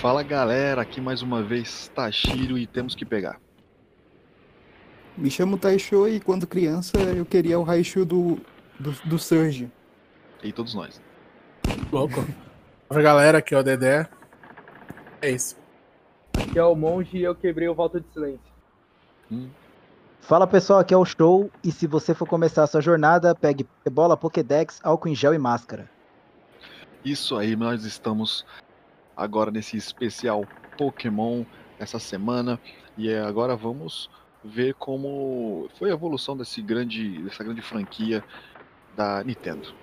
Fala galera, aqui mais uma vez Tashiro e temos que pegar. Me chamo Taisho e quando criança eu queria o Raichu do, do, do Surge. E todos nós. Louco. Oi galera, aqui é o Dedé. É isso. Aqui é o monge e eu quebrei o voto de silêncio. Hum. Fala pessoal, aqui é o Show e se você for começar a sua jornada, pegue bola, Pokédex, álcool em gel e máscara. Isso aí, nós estamos agora nesse especial Pokémon essa semana e é, agora vamos ver como foi a evolução desse grande, dessa grande franquia da Nintendo.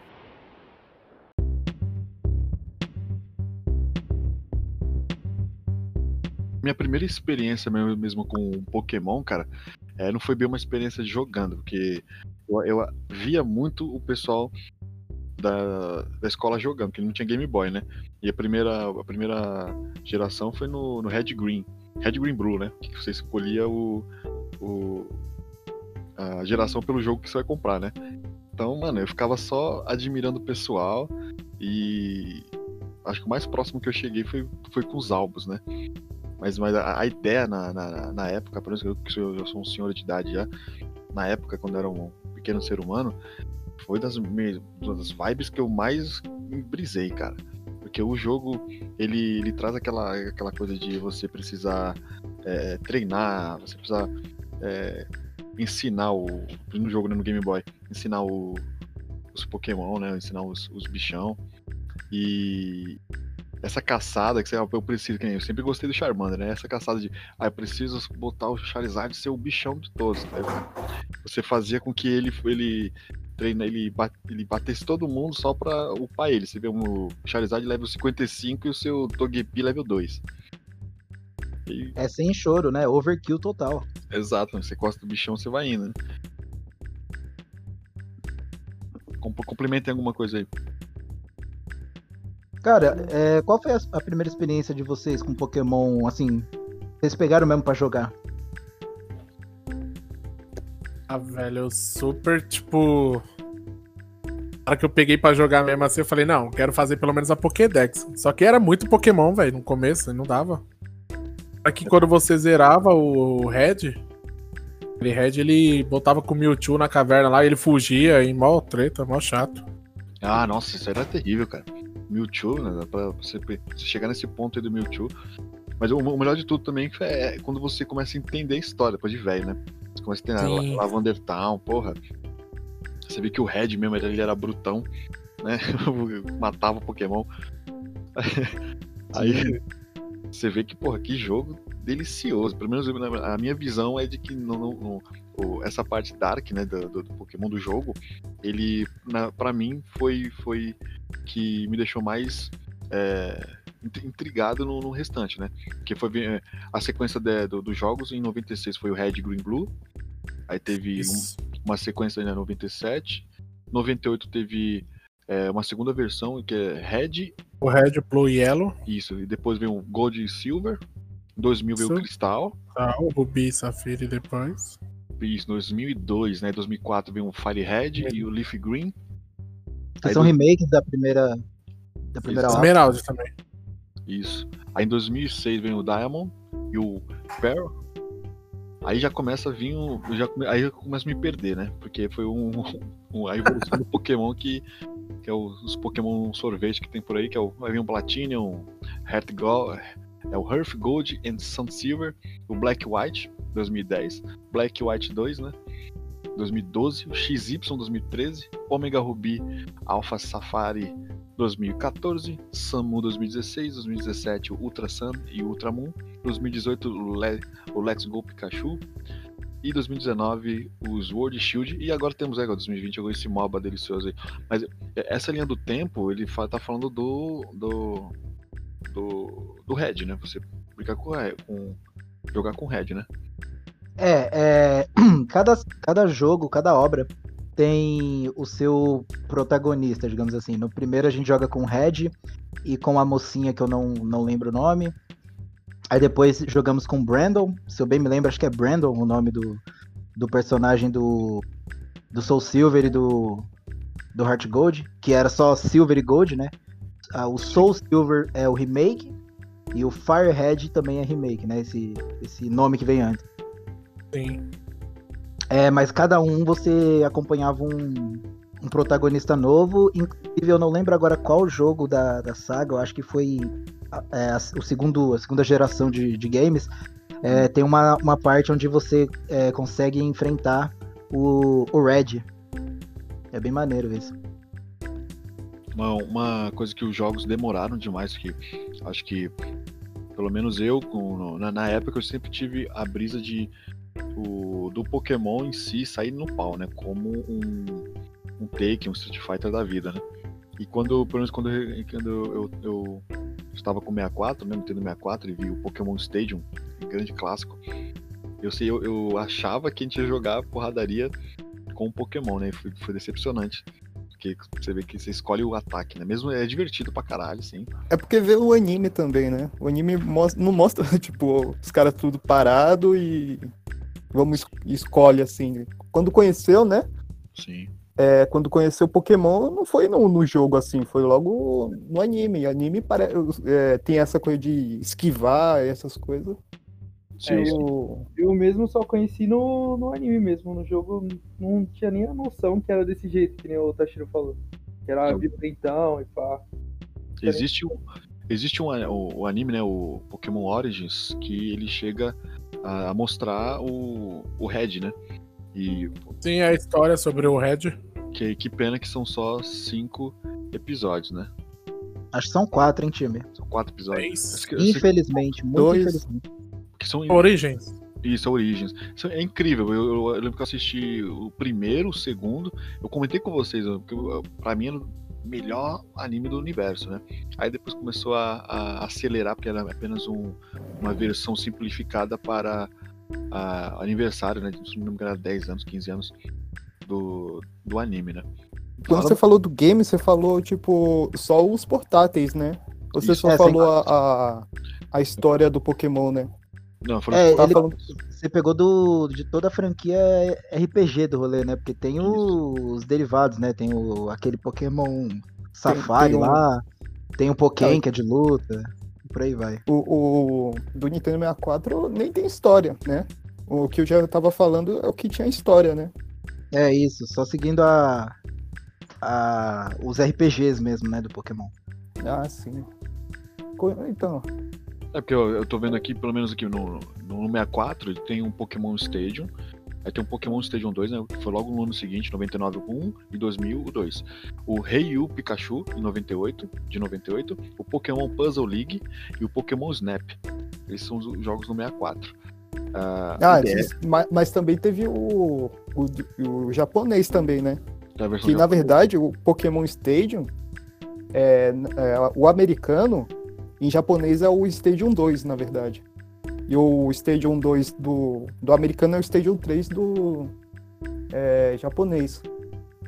Minha primeira experiência mesmo, com Pokémon, cara, é, não foi bem uma experiência de jogando, porque eu, eu via muito o pessoal da, da escola jogando, porque não tinha Game Boy, né? E a primeira, a primeira geração foi no, no Red Green. Red Green Blue, né? Que você escolhia o, o, a geração pelo jogo que você vai comprar, né? Então, mano, eu ficava só admirando o pessoal e acho que o mais próximo que eu cheguei foi, foi com os álbuns, né? Mas, mas a, a ideia na, na, na, época, por exemplo, que eu, eu sou um senhor de idade já, na época, quando eu era um pequeno ser humano, foi das, das vibes que eu mais brisei, cara. Porque o jogo, ele, ele traz aquela, aquela coisa de você precisar é, treinar, você precisar é, ensinar o. No jogo, né, no Game Boy, ensinar o, os Pokémon, né? Ensinar os, os bichão. E essa caçada que você, eu preciso, que eu sempre gostei do Charmander, né? Essa caçada de, ah, eu preciso botar o Charizard ser o bichão de todos. Né? Você fazia com que ele, ele treina, ele, bate, ele batesse todo mundo só pra upar ele. Você vê um Charizard level 55 e o seu Togepi level 2. E... É sem choro, né? Overkill total. Exato, você gosta do bichão, você vai indo. Né? Complementem alguma coisa aí. Cara, é, qual foi a, a, primeira experiência de vocês com Pokémon, assim, vocês pegaram mesmo para jogar? Ah, velho, eu super, tipo... Na hora que eu peguei para jogar mesmo assim, eu falei, não, quero fazer pelo menos a Pokédex. Só que era muito Pokémon, velho, no começo, não dava. Aqui quando você zerava o Red, ele Red ele botava com o Mewtwo na caverna lá e ele fugia em mó treta, mó chato. Ah, nossa, isso era terrível, cara. Mewtwo, né? Pra você, chegar nesse ponto aí do Mewtwo. Mas o, melhor de tudo também é quando você começa a entender a história, depois de velho, né? Começa a entender Lavander Town, porra. Você vê que o Red mesmo, ele era brutão, né? Matava o Pokémon. Aí você vê que, porra, que jogo delicioso. Pelo menos a minha visão é de que não, essa parte dark, né, do, do, Pokémon do jogo, ele, para mim, foi, foi que me deixou mais é, intrigado no, no, restante, né? Que foi é, a sequência de, do, dos jogos em 96 foi o Red, Green, Blue. Aí teve um, uma sequência em 97. 98 teve é, uma segunda versão que é Red. O Red, Blue e Yellow. Isso, e depois veio o Gold e Silver. Em 2000 veio o Cristal. Ah, o Ruby, Safira e depois. Isso, 2002, né? 2004 veio o Fire Red e o Leaf Green. Que são do... remakes da primeira. Da primeira Esmeralda também. Isso. Aí em 2006 vem o Diamond e o Pearl. Aí já começa a vir o. Já, aí eu começo a me perder, né? Porque foi um, um a evolução do Pokémon que. Que é os Pokémon sorvete que tem por aí, que é o. Vai vir o Platinum, Heart Gold. É o Earth Gold and Sun Silver, o Black White, 2010, Black White 2, né? 2012, o XY 2013, Omega Ruby Alpha Safari 2014, Samu 2016, 2017 o Ultra Sun e Ultra Moon, 2018 o, Le o Let's Go Pikachu e 2019 o Sword Shield e agora temos é, 2020 agora esse MOBA delicioso aí. Mas é, essa linha do tempo, ele tá falando do do do, do Red, né? Você brincar com, com jogar com Red, né? É, é cada, cada jogo, cada obra tem o seu protagonista, digamos assim. No primeiro a gente joga com o Red e com a mocinha que eu não, não lembro o nome. Aí depois jogamos com Brandon, se eu bem me lembro, acho que é Brandon o nome do, do personagem do, do Soul Silver e do, do Heart Gold, que era só Silver e Gold, né? Ah, o Soul Silver é o remake E o Firehead também é remake, né? Esse, esse nome que vem antes. Sim. É, mas cada um você acompanhava um, um protagonista novo. Inclusive, eu não lembro agora qual jogo da, da saga, eu acho que foi é, a, o segundo, a segunda geração de, de games. É, tem uma, uma parte onde você é, consegue enfrentar o, o Red. É bem maneiro isso. Uma, uma coisa que os jogos demoraram demais, que acho que, pelo menos eu, com, na, na época, eu sempre tive a brisa de o, do Pokémon em si sair no pau, né? Como um, um Take, um Street Fighter da vida, né? E quando, pelo menos quando, eu, quando eu, eu, estava com 64, né, Nintendo 64, e vi o Pokémon Stadium, um grande clássico, eu sei, eu, eu, achava que a gente ia jogar porradaria com o Pokémon, né? Foi, foi decepcionante. Porque você vê que você escolhe o ataque, né? Mesmo é divertido pra caralho, sim. É porque vê o anime também, né? O anime mostra, não mostra, tipo, os caras tudo parado e vamos escolhe assim. Quando conheceu, né? Sim. É, quando conheceu Pokémon, não foi no, no, jogo assim, foi logo no anime. Anime pare... É, tem essa coisa de esquivar, essas coisas. É, eu, eu mesmo só conheci no, no anime mesmo. No jogo não tinha nem a noção que era desse jeito, que nem o Tashiro falou. Que era eu... violentão e pá. Existe um, existe um o, o, anime, né? O Pokémon Origins, que ele chega a, a mostrar o, o Red, né? E, Sim, a história sobre o Red. Que, que pena que são só cinco episódios, né? Acho que são quatro, hein, time? São quatro episódios. Infelizmente, muito Dois. infelizmente. Que são Origens. Isso, Origens. Isso é incrível. Eu, eu, eu, lembro que eu assisti o primeiro, o segundo. Eu comentei com vocês, porque pra mim melhor anime do universo, né? Aí depois começou a, a acelerar, porque era apenas um, uma versão simplificada para a, aniversário, né? Se não me engano, era 10 anos, 15 anos do, do anime, né? Quando Fala... você falou do game, você falou, tipo, só os portáteis, né? Você Isso, só é, falou a, a, a história do Pokémon, né? Não, é, ele, falando... você pegou do, de toda a franquia RPG do rolê, né? Porque tem os derivados, né? Tem o, aquele Pokémon Safari tem, tem lá, um... tem o Pokémon que é de luta, por aí vai. O, o, do Nintendo 64 nem tem história, né? O que eu já tava falando é o que tinha história, né? É isso, só seguindo a, a os RPGs mesmo, né, do Pokémon. Ah, sim. Então, é porque eu, eu tô vendo aqui, pelo menos aqui no, no 64, tem um Pokémon Stadium. Aí tem um Pokémon Stadium 2, né? Que foi logo no ano seguinte, 99 o 1 e 2000 o 2. O Rei Pikachu, em 98, de 98. O Pokémon Puzzle League e o Pokémon Snap. Esses são os jogos no 64. Uh, ah, esses, mas, mas, também teve o, o, o japonês também, né? que japonesa. na verdade o Pokémon Stadium, é, é, o americano, em japonês é o Stadium 2, na verdade. E o Stadium 2 do, do americano é o Stadium 3 do é, japonês.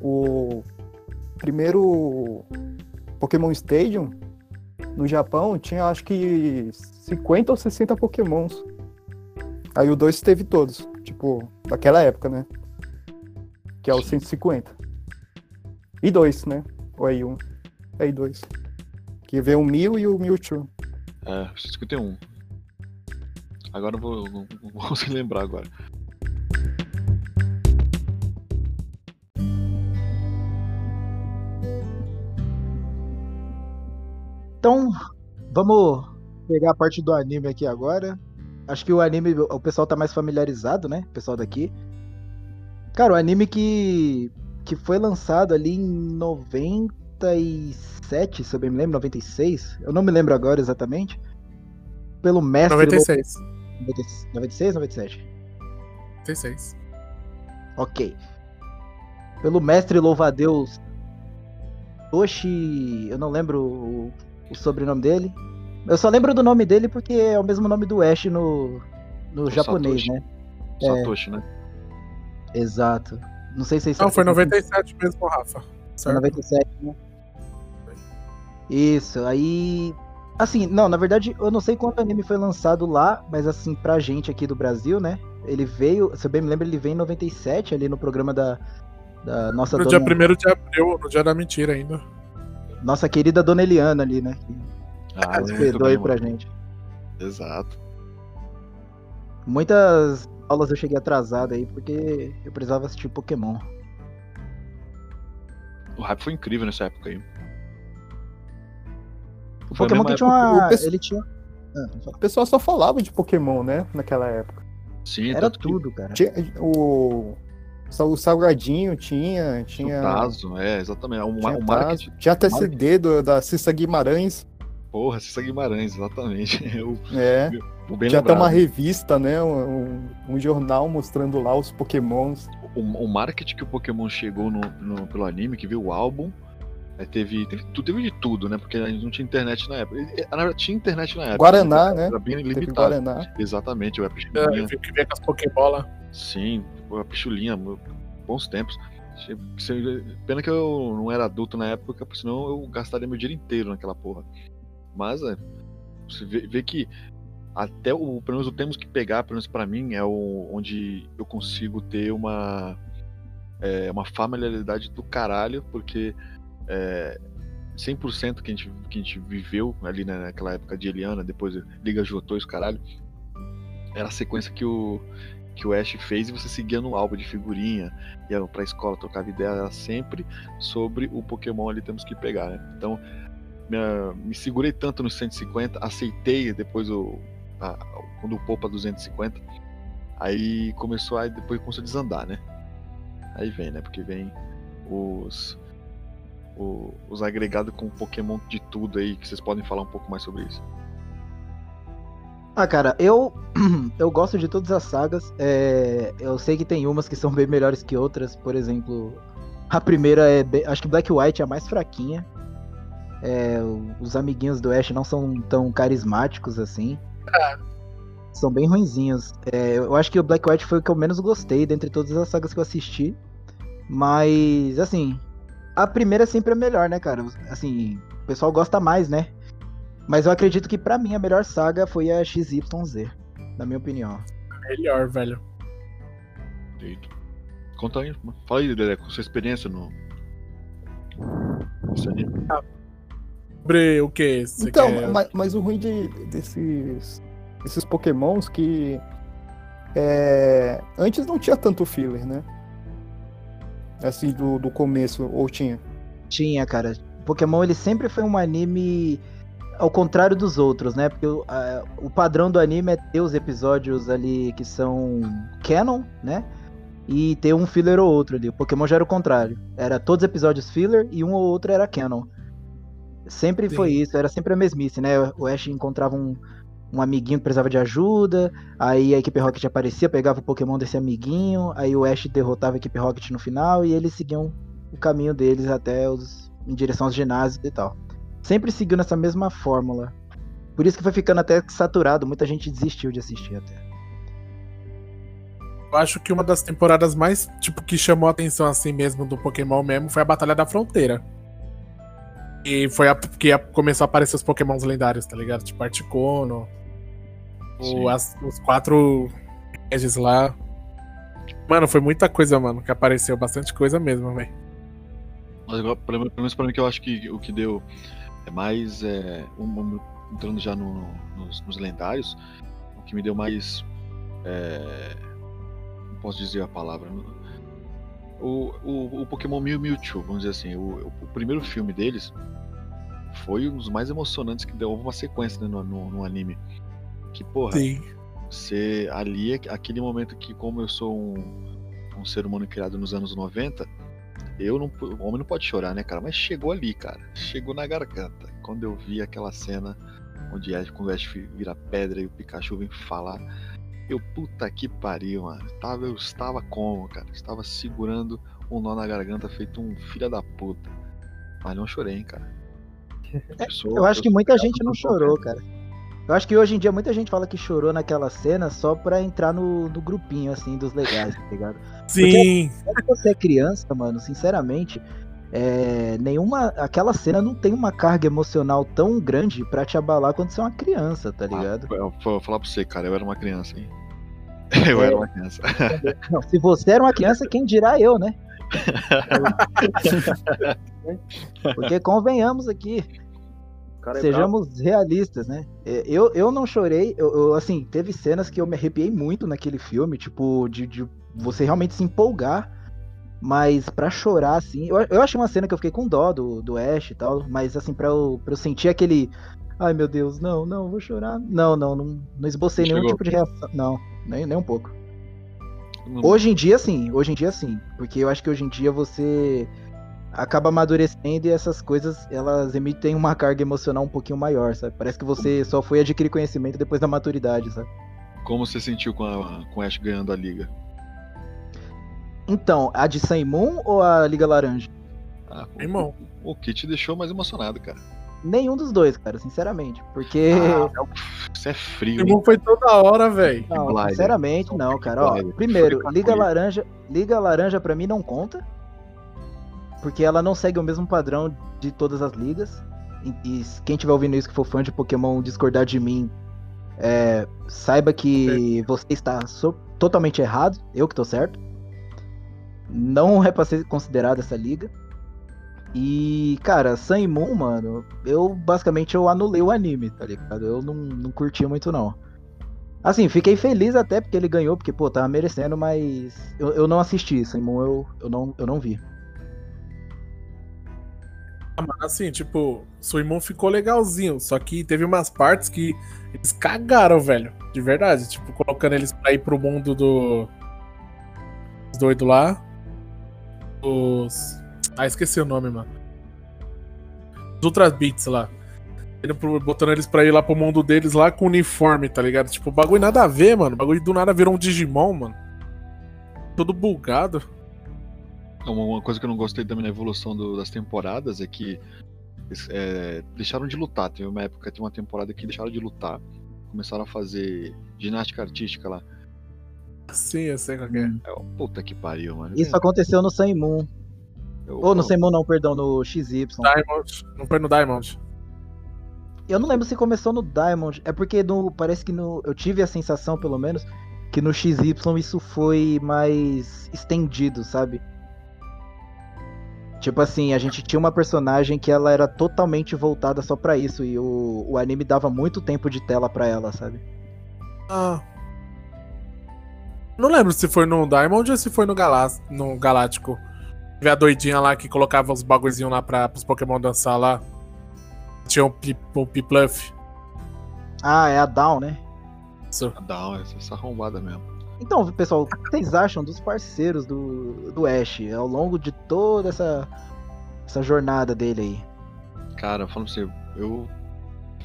O primeiro Pokémon Stadium no Japão tinha acho que 50 ou 60 Pokémons. Aí o 2 teve todos, tipo, daquela época, né? Que é o 150. E 2, né? O I1. É I2. Que vê o Mil e o Mewtwo. É, 51. Agora eu vou, não, não vou conseguir lembrar agora. Então, vamos pegar a parte do anime aqui agora. Acho que o anime, o pessoal tá mais familiarizado, né? O pessoal daqui. Cara, o anime que, que foi lançado ali em 96 97, se eu bem me lembro, 96. Eu não me lembro agora exatamente. Pelo mestre. 96. Lo... 96 ou 97? 96. Ok. Pelo mestre louva-a-Deus Toshi. Eu não lembro o, o, sobrenome dele. Eu só lembro do nome dele porque é o mesmo nome do Ash no, no japonês, Satoshi. né? Satoshi, é... né? Exato. Não sei se Não, foi 97 mesmo, Rafa. Certo. Foi 97, né? Isso, aí. Assim, não, na verdade, eu não sei quando o anime foi lançado lá, mas assim, pra gente aqui do Brasil, né? Ele veio, se eu bem me lembro, ele veio em 97, ali no programa da, da nossa No dona... dia 1 de abril, no dia da mentira ainda. Nossa querida dona Eliana ali, né? Que ah, hospedou aí pra gente. Exato. Muitas aulas eu cheguei atrasado aí porque eu precisava assistir Pokémon. O hype foi incrível nessa época aí. O foi Pokémon que tinha uma. Ele tinha. Ah, o pessoal só falava de Pokémon, né? Naquela época. Sim, era tudo, cara. Tinha, o, o Salgadinho tinha. tinha... O Tazo, é, exatamente. O, tinha, o marketing... tinha até CD do, da Cissa Guimarães. Porra, Cissa Guimarães, exatamente. Eu, é. Eu, tinha até uma revista, né? Um, um, jornal mostrando lá os Pokémons. O, o marketing que o Pokémon chegou no, no, pelo anime, que viu o álbum, é, teve, teve, teve, de tudo, né? Porque a gente não tinha internet na época. Na verdade, tinha internet na época. Guaraná, né? Era bem limitado. Guaraná. Exatamente, o Pichulinha. É, que ver com as Pokébola. Sim, a Pichulinha, bons tempos. Pena que eu não era adulto na época, porque senão eu gastaria meu dinheiro inteiro naquela porra. Mas é, você vê, vê que até o, pelo menos o temos que pegar, pelo menos pra mim, é o, onde eu consigo ter uma, é, uma familiaridade do caralho, porque é, 100% que a, gente, que a gente viveu ali né, naquela época de Eliana, depois Liga Jotô e os caralho, era a sequência que o, que o Ash fez e você seguia no álbum de figurinha, ia pra escola, trocava ideia, era sempre sobre o Pokémon ali temos que pegar, né? Então, me segurei tanto nos 150, aceitei depois o, a, quando o poupa 250, aí começou a, depois começou a desandar, né? Aí vem, né? Porque vem os o, os agregados com Pokémon de tudo aí, que vocês podem falar um pouco mais sobre isso. Ah, cara, eu eu gosto de todas as sagas. É, eu sei que tem umas que são bem melhores que outras. Por exemplo, a primeira é. Bem, acho que Black White é a mais fraquinha. É, os amiguinhos do Ash não são tão carismáticos assim. São bem ruinzinhos. É, eu acho que o Black White foi o que eu menos gostei dentre todas as sagas que eu assisti. Mas, assim, a primeira sempre é melhor, né, cara? Assim, o pessoal gosta mais, né? Mas eu acredito que para mim a melhor saga foi a XYZ, na minha opinião. Melhor, velho. Eita. Conta aí, fala aí, Dedé, com sua experiência no. Nesse anime. Ah, sobre o que? Então, quer... mas, mas, o ruim de, desses, desses pokémons que. É, antes não tinha tanto filler, né? Assim, do, do começo, ou tinha? Tinha, cara. Pokémon ele sempre foi um anime ao contrário dos outros, né? Porque o, a, o padrão do anime é ter os episódios ali que são canon, né? E ter um filler ou outro ali. O Pokémon já era o contrário. Era todos os episódios filler e um ou outro era canon. Sempre Sim. foi isso, era sempre a mesmice, né? O Ash encontrava um, um amiguinho que precisava de ajuda, aí a equipe Rocket aparecia, pegava o Pokémon desse amiguinho, aí o Ash derrotava a equipe Rocket no final e eles seguiam o caminho deles até os em direção aos ginásios e tal. Sempre seguiu nessa mesma fórmula. Por isso que foi ficando até saturado, muita gente desistiu de assistir até. Eu acho que uma das temporadas mais, tipo, que chamou a atenção assim mesmo do Pokémon mesmo foi a Batalha da Fronteira. E foi a que começou a aparecer os Pokémons lendários, tá ligado? Tipo Articuno, o, as, os quatro edges lá. Mano, foi muita coisa, mano, que apareceu. Bastante coisa mesmo, velho. Mas pelo menos pra mim que eu acho que o que deu é mais. É, um, entrando já no, nos, nos, lendários, o que me deu mais. É, não posso dizer a palavra. O, o, o Pokémon Mew Mewtwo, vamos dizer assim, o, o primeiro filme deles foi um dos mais emocionantes que deu uma sequência né, no, no, no anime. Que, porra, Sim. você ali, aquele momento que, como eu sou um, um ser humano criado nos anos 90, eu não. O homem não pode chorar, né, cara? Mas chegou ali, cara. Chegou na garganta. Quando eu vi aquela cena onde Ash, quando o Ash vira pedra e o Pikachu vem falar. Eu, puta que pariu, mano. Tava, eu estava como, cara? Estava segurando um nó na garganta, feito um filho da puta. Mas não chorei, hein, cara. Eu, sou, eu acho eu que muita gente não chorou, cara. Eu acho que hoje em dia muita gente fala que chorou naquela cena só pra entrar no, no grupinho, assim, dos legais, tá ligado? Sim. Porque quando você é criança, mano, sinceramente, é, nenhuma. Aquela cena não tem uma carga emocional tão grande pra te abalar quando você é uma criança, tá ligado? Ah, eu vou falar pra você, cara, eu era uma criança, hein? Eu é, era uma criança. Não, se você era uma criança, quem dirá eu, né? Porque convenhamos aqui. é Sejamos realistas, né? É, eu, eu não chorei, eu, eu, assim, teve cenas que eu me arrepiei muito naquele filme, tipo, de, de você realmente se empolgar. Mas para chorar, assim, eu, eu achei uma cena que eu fiquei com dó do, do Ash e tal, mas assim, pra eu, pra eu sentir aquele. Ai meu Deus, não, não, vou chorar. Não, não, não, não esbocei Chegou. nenhum tipo de reação. Não, nem, nem um pouco. Hoje em dia, sim, hoje em dia, sim. Porque eu acho que hoje em dia você acaba amadurecendo e essas coisas elas emitem uma carga emocional um pouquinho maior, sabe? Parece que você só foi adquirir conhecimento depois da maturidade, sabe? Como você sentiu com, a, com Ash ganhando a liga? Então, a de Moon ou a Liga Laranja? Ah, Irmão. O, o que te deixou mais emocionado, cara? Nenhum dos dois, cara, sinceramente. Porque. Ah, você é frio. Irmão foi toda hora, velho. Não, sinceramente, não, cara. Ó, primeiro, Liga Laranja. Liga Laranja pra mim não conta. Porque ela não segue o mesmo padrão de todas as ligas. E, e quem tiver ouvindo isso que for fã de Pokémon discordar de mim, é, saiba que você está so totalmente errado. Eu que tô certo. Não é pra ser considerada essa liga. E, cara, Sun e Moon, mano, eu basicamente eu anulei o anime, tá ligado? Eu não, não curti muito, não. Assim, fiquei feliz até porque ele ganhou, porque, pô, tava merecendo, mas eu, eu não assisti Sun Moon, eu, eu, não, eu não vi. Ah, assim, tipo, Suimon ficou legalzinho, só que teve umas partes que eles cagaram, velho. De verdade. Tipo, colocando eles pra ir pro mundo do. Os lá. Os. Ah, esqueci o nome, mano. Os Ultra Beats lá. Botando eles pra ir lá pro mundo deles lá com uniforme, tá ligado? Tipo, bagulho nada a ver, mano. O bagulho do nada virou um Digimon, mano. Todo bugado. Uma coisa que eu não gostei também na evolução do, das temporadas é que é, deixaram de lutar. Teve uma época, tem uma temporada que deixaram de lutar. Começaram a fazer ginástica artística lá. Sim, eu sei qual é. Hum. é puta que pariu, mano. Isso aconteceu no Sun Moon. Ou no Sun Moon não, perdão, no XY. Diamond. Não foi no Diamond. Eu não lembro se começou no Diamond. É porque no, parece que no, eu tive a sensação, pelo menos, que no XY isso foi mais estendido, sabe? Tipo assim, a gente tinha uma personagem que ela era totalmente voltada só para isso e o, o anime dava muito tempo de tela para ela, sabe? Ah. Não lembro se foi no Diamond ou se foi no, Galá no Galáctico. Teve a doidinha lá que colocava os bagulhozinhos lá pra, pros Pokémon dançar lá. Tinha um, um Pipluff. Ah, é a Down, né? Isso. A Down, essa arrombada mesmo. Então, pessoal, o que vocês acham dos parceiros do, do Ash ao longo de toda essa, essa jornada dele aí? Cara, falando você, eu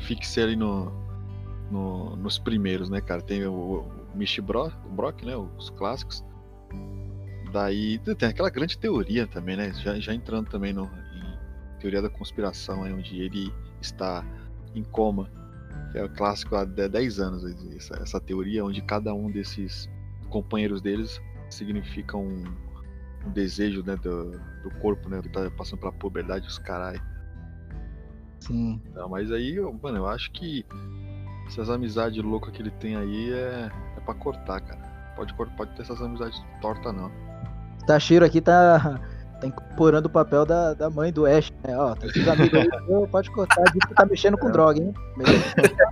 fixei ali no, no, nos primeiros, né, cara? Tem o, o Michi Brock, Brock, né? Os clássicos. Daí tem aquela grande teoria também, né? Já, já entrando também no, em teoria da conspiração, aí, onde ele está em coma. É o clássico há 10 anos, essa, essa teoria, onde cada um desses companheiros deles significam um, um desejo né, do, do, corpo, né? Que tá passando pela puberdade, os carai. Sim. Não, mas aí, mano, eu acho que essas amizades loucas que ele tem aí é, é pra cortar, cara. Pode, pode ter essas amizades tortas, não. Tashiro aqui tá, tá incorporando o papel da, da mãe do Ash, né? Ó, tá esses amigos aí, pode cortar, diz que tá mexendo com é. droga, hein?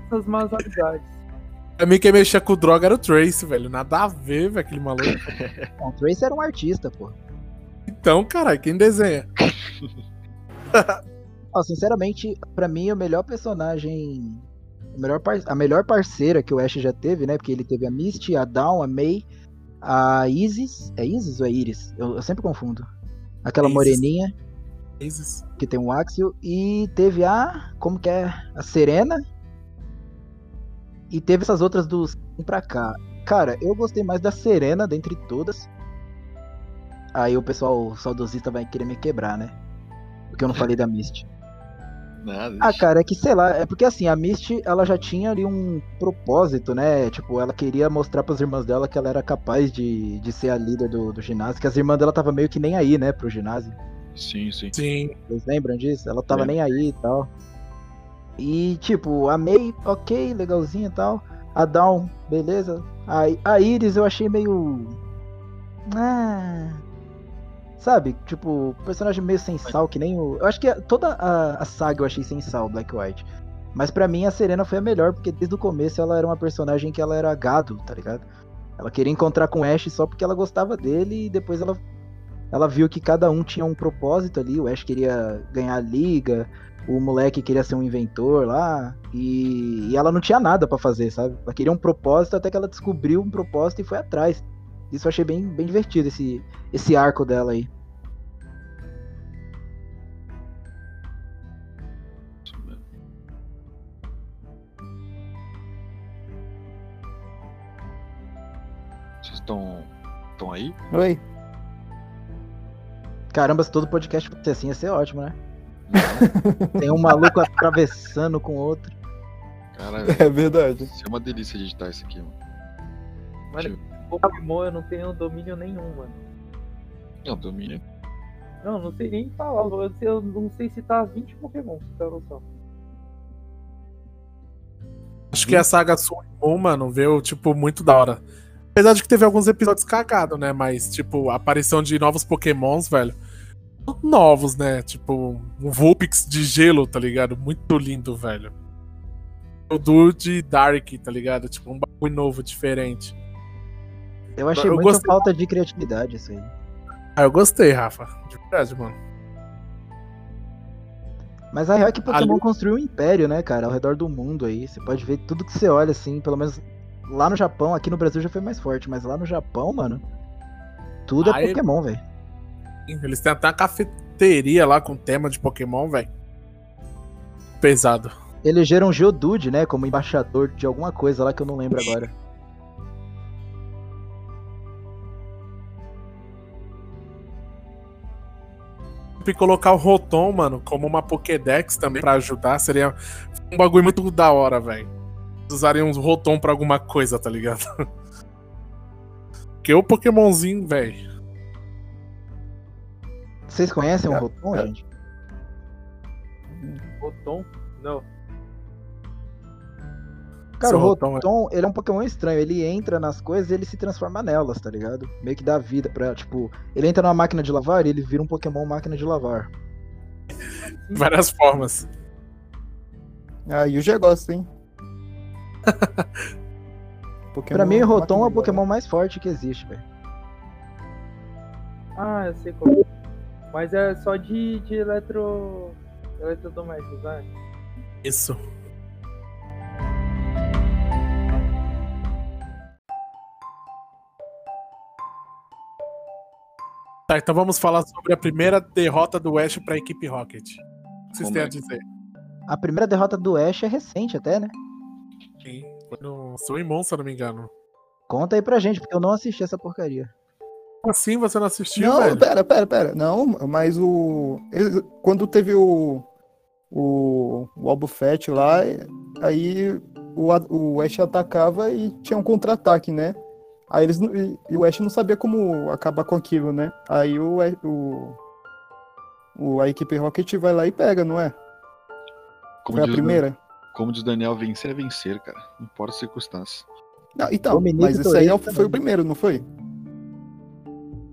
Essas más amizades. Pra mim, quem mexia com droga era o Trace, velho. Nada a ver, velho, aquele maluco. Não, o Trace era um artista, pô. Então, caralho, quem desenha? Ó, sinceramente, para mim, o melhor personagem. A melhor, par... a melhor parceira que o Ash já teve, né? Porque ele teve a Misty, a Dawn, a May, a Isis. É Isis ou é Iris? Eu, eu sempre confundo. Aquela Isis. moreninha. Isis. Que tem um Axel. E teve a. Como que é? A Serena e teve essas outras dos pra cá. Cara, eu gostei mais da Serena dentre todas. Aí o pessoal saudosista vai querer me quebrar, né? Porque eu não falei da Misty. Nada. Ah, cara, é que sei lá, é porque assim, a Misty, ela já tinha ali um propósito, né? Tipo, ela queria mostrar para as irmãs dela que ela era capaz de, de ser a líder do, do ginásio, que as irmãs dela tava meio que nem aí, né, pro ginásio. Sim, sim. Sim. Vocês lembram disso? Ela tava é. nem aí e tal. E, tipo, a May, ok, legalzinha e tal. A Dawn, beleza. A, a Iris eu achei meio. Ah. Sabe? Tipo, personagem meio sem sal, que nem o. Eu acho que toda a, a saga eu achei sem sal, Black White. Mas para mim a Serena foi a melhor, porque desde o começo ela era uma personagem que ela era gado, tá ligado? Ela queria encontrar com o Ash só porque ela gostava dele e depois ela, ela viu que cada um tinha um propósito ali. O Ash queria ganhar a liga, o moleque queria ser um inventor lá, e, e ela não tinha nada para fazer, sabe? Ela queria um propósito até que ela descobriu um propósito e foi atrás. Isso eu achei bem, bem divertido, esse, esse arco dela aí. estão estão aí? Oi. Caramba, se todo podcast fosse assim ia ser ótimo, né? Tem um maluco atravessando com outro. Cara, é verdade. Isso é uma delícia de editar isso aqui, mano. Mano, Pokémon eu não tenho domínio nenhum, mano. Não, domínio. Não, não sei nem falar. Eu, sei, eu não sei se tá 20 Pokémon, se tá noção. Acho que a saga Summon, mano, veio, tipo, muito da hora. Apesar de que teve alguns episódios cagados, né? Mas, tipo, a aparição de novos pokémons, velho. Novos, né? Tipo, um Vulpix de gelo, tá ligado? Muito lindo, velho. O Dude Dark, tá ligado? Tipo, um bagulho novo, diferente. Eu achei eu muita gostei... falta de criatividade isso aí. Ah, eu gostei, Rafa. De verdade, mano. Mas a real é que Pokémon Ali... construiu um império, né, cara, ao redor do mundo aí. Você pode ver tudo que você olha, assim, pelo menos lá no Japão, aqui no Brasil já foi mais forte, mas lá no Japão, mano, tudo é Pokémon, velho. Eles têm até uma cafeteria lá com tema de Pokémon, velho. Pesado. Elegeram um Geodude, né, como embaixador de alguma coisa lá que eu não lembro agora. E colocar o Rotom, mano, como uma Pokédex também para ajudar, seria um bagulho muito da hora, velho usarem um Rotom pra alguma coisa, tá ligado? que o Pokémonzinho, velho. Vocês conhecem o é, Rotom, é. gente? Rotom? Não. Cara, o Rotom, Rotom é... ele é um Pokémon estranho. Ele entra nas coisas e ele se transforma nelas, tá ligado? Meio que dá vida pra, tipo... Ele entra numa máquina de lavar e ele vira um Pokémon máquina de lavar. Várias formas. Ah, e o já gosto, hein? pra mim, o Rotom é o Pokémon mais forte que existe, velho. Ah, eu sei qual. Mas é só de, de eletro. eletrodomésticos, né? Isso. Tá, então vamos falar sobre a primeira derrota do Ash pra equipe Rocket. O que vocês têm a dizer? A primeira derrota do Ash é recente até, né? Sim, foi no Summon, se eu não me engano. Conta aí pra gente, porque eu não assisti essa porcaria. Assim você não assistiu, Não, velho? pera, pera, pera. Não, mas o... Quando teve o... O, o Albufete lá, aí o, o Ash atacava e tinha um contra-ataque, né? Aí eles e o Ash não sabia como acabar com aquilo, né? Aí o, o, o a equipe Rocket vai lá e pega, não é? Como Foi a primeira? Como diz Daniel, vencer é vencer, cara. Não importa as circunstâncias. Não, então, mas esse aí foi o primeiro, não foi?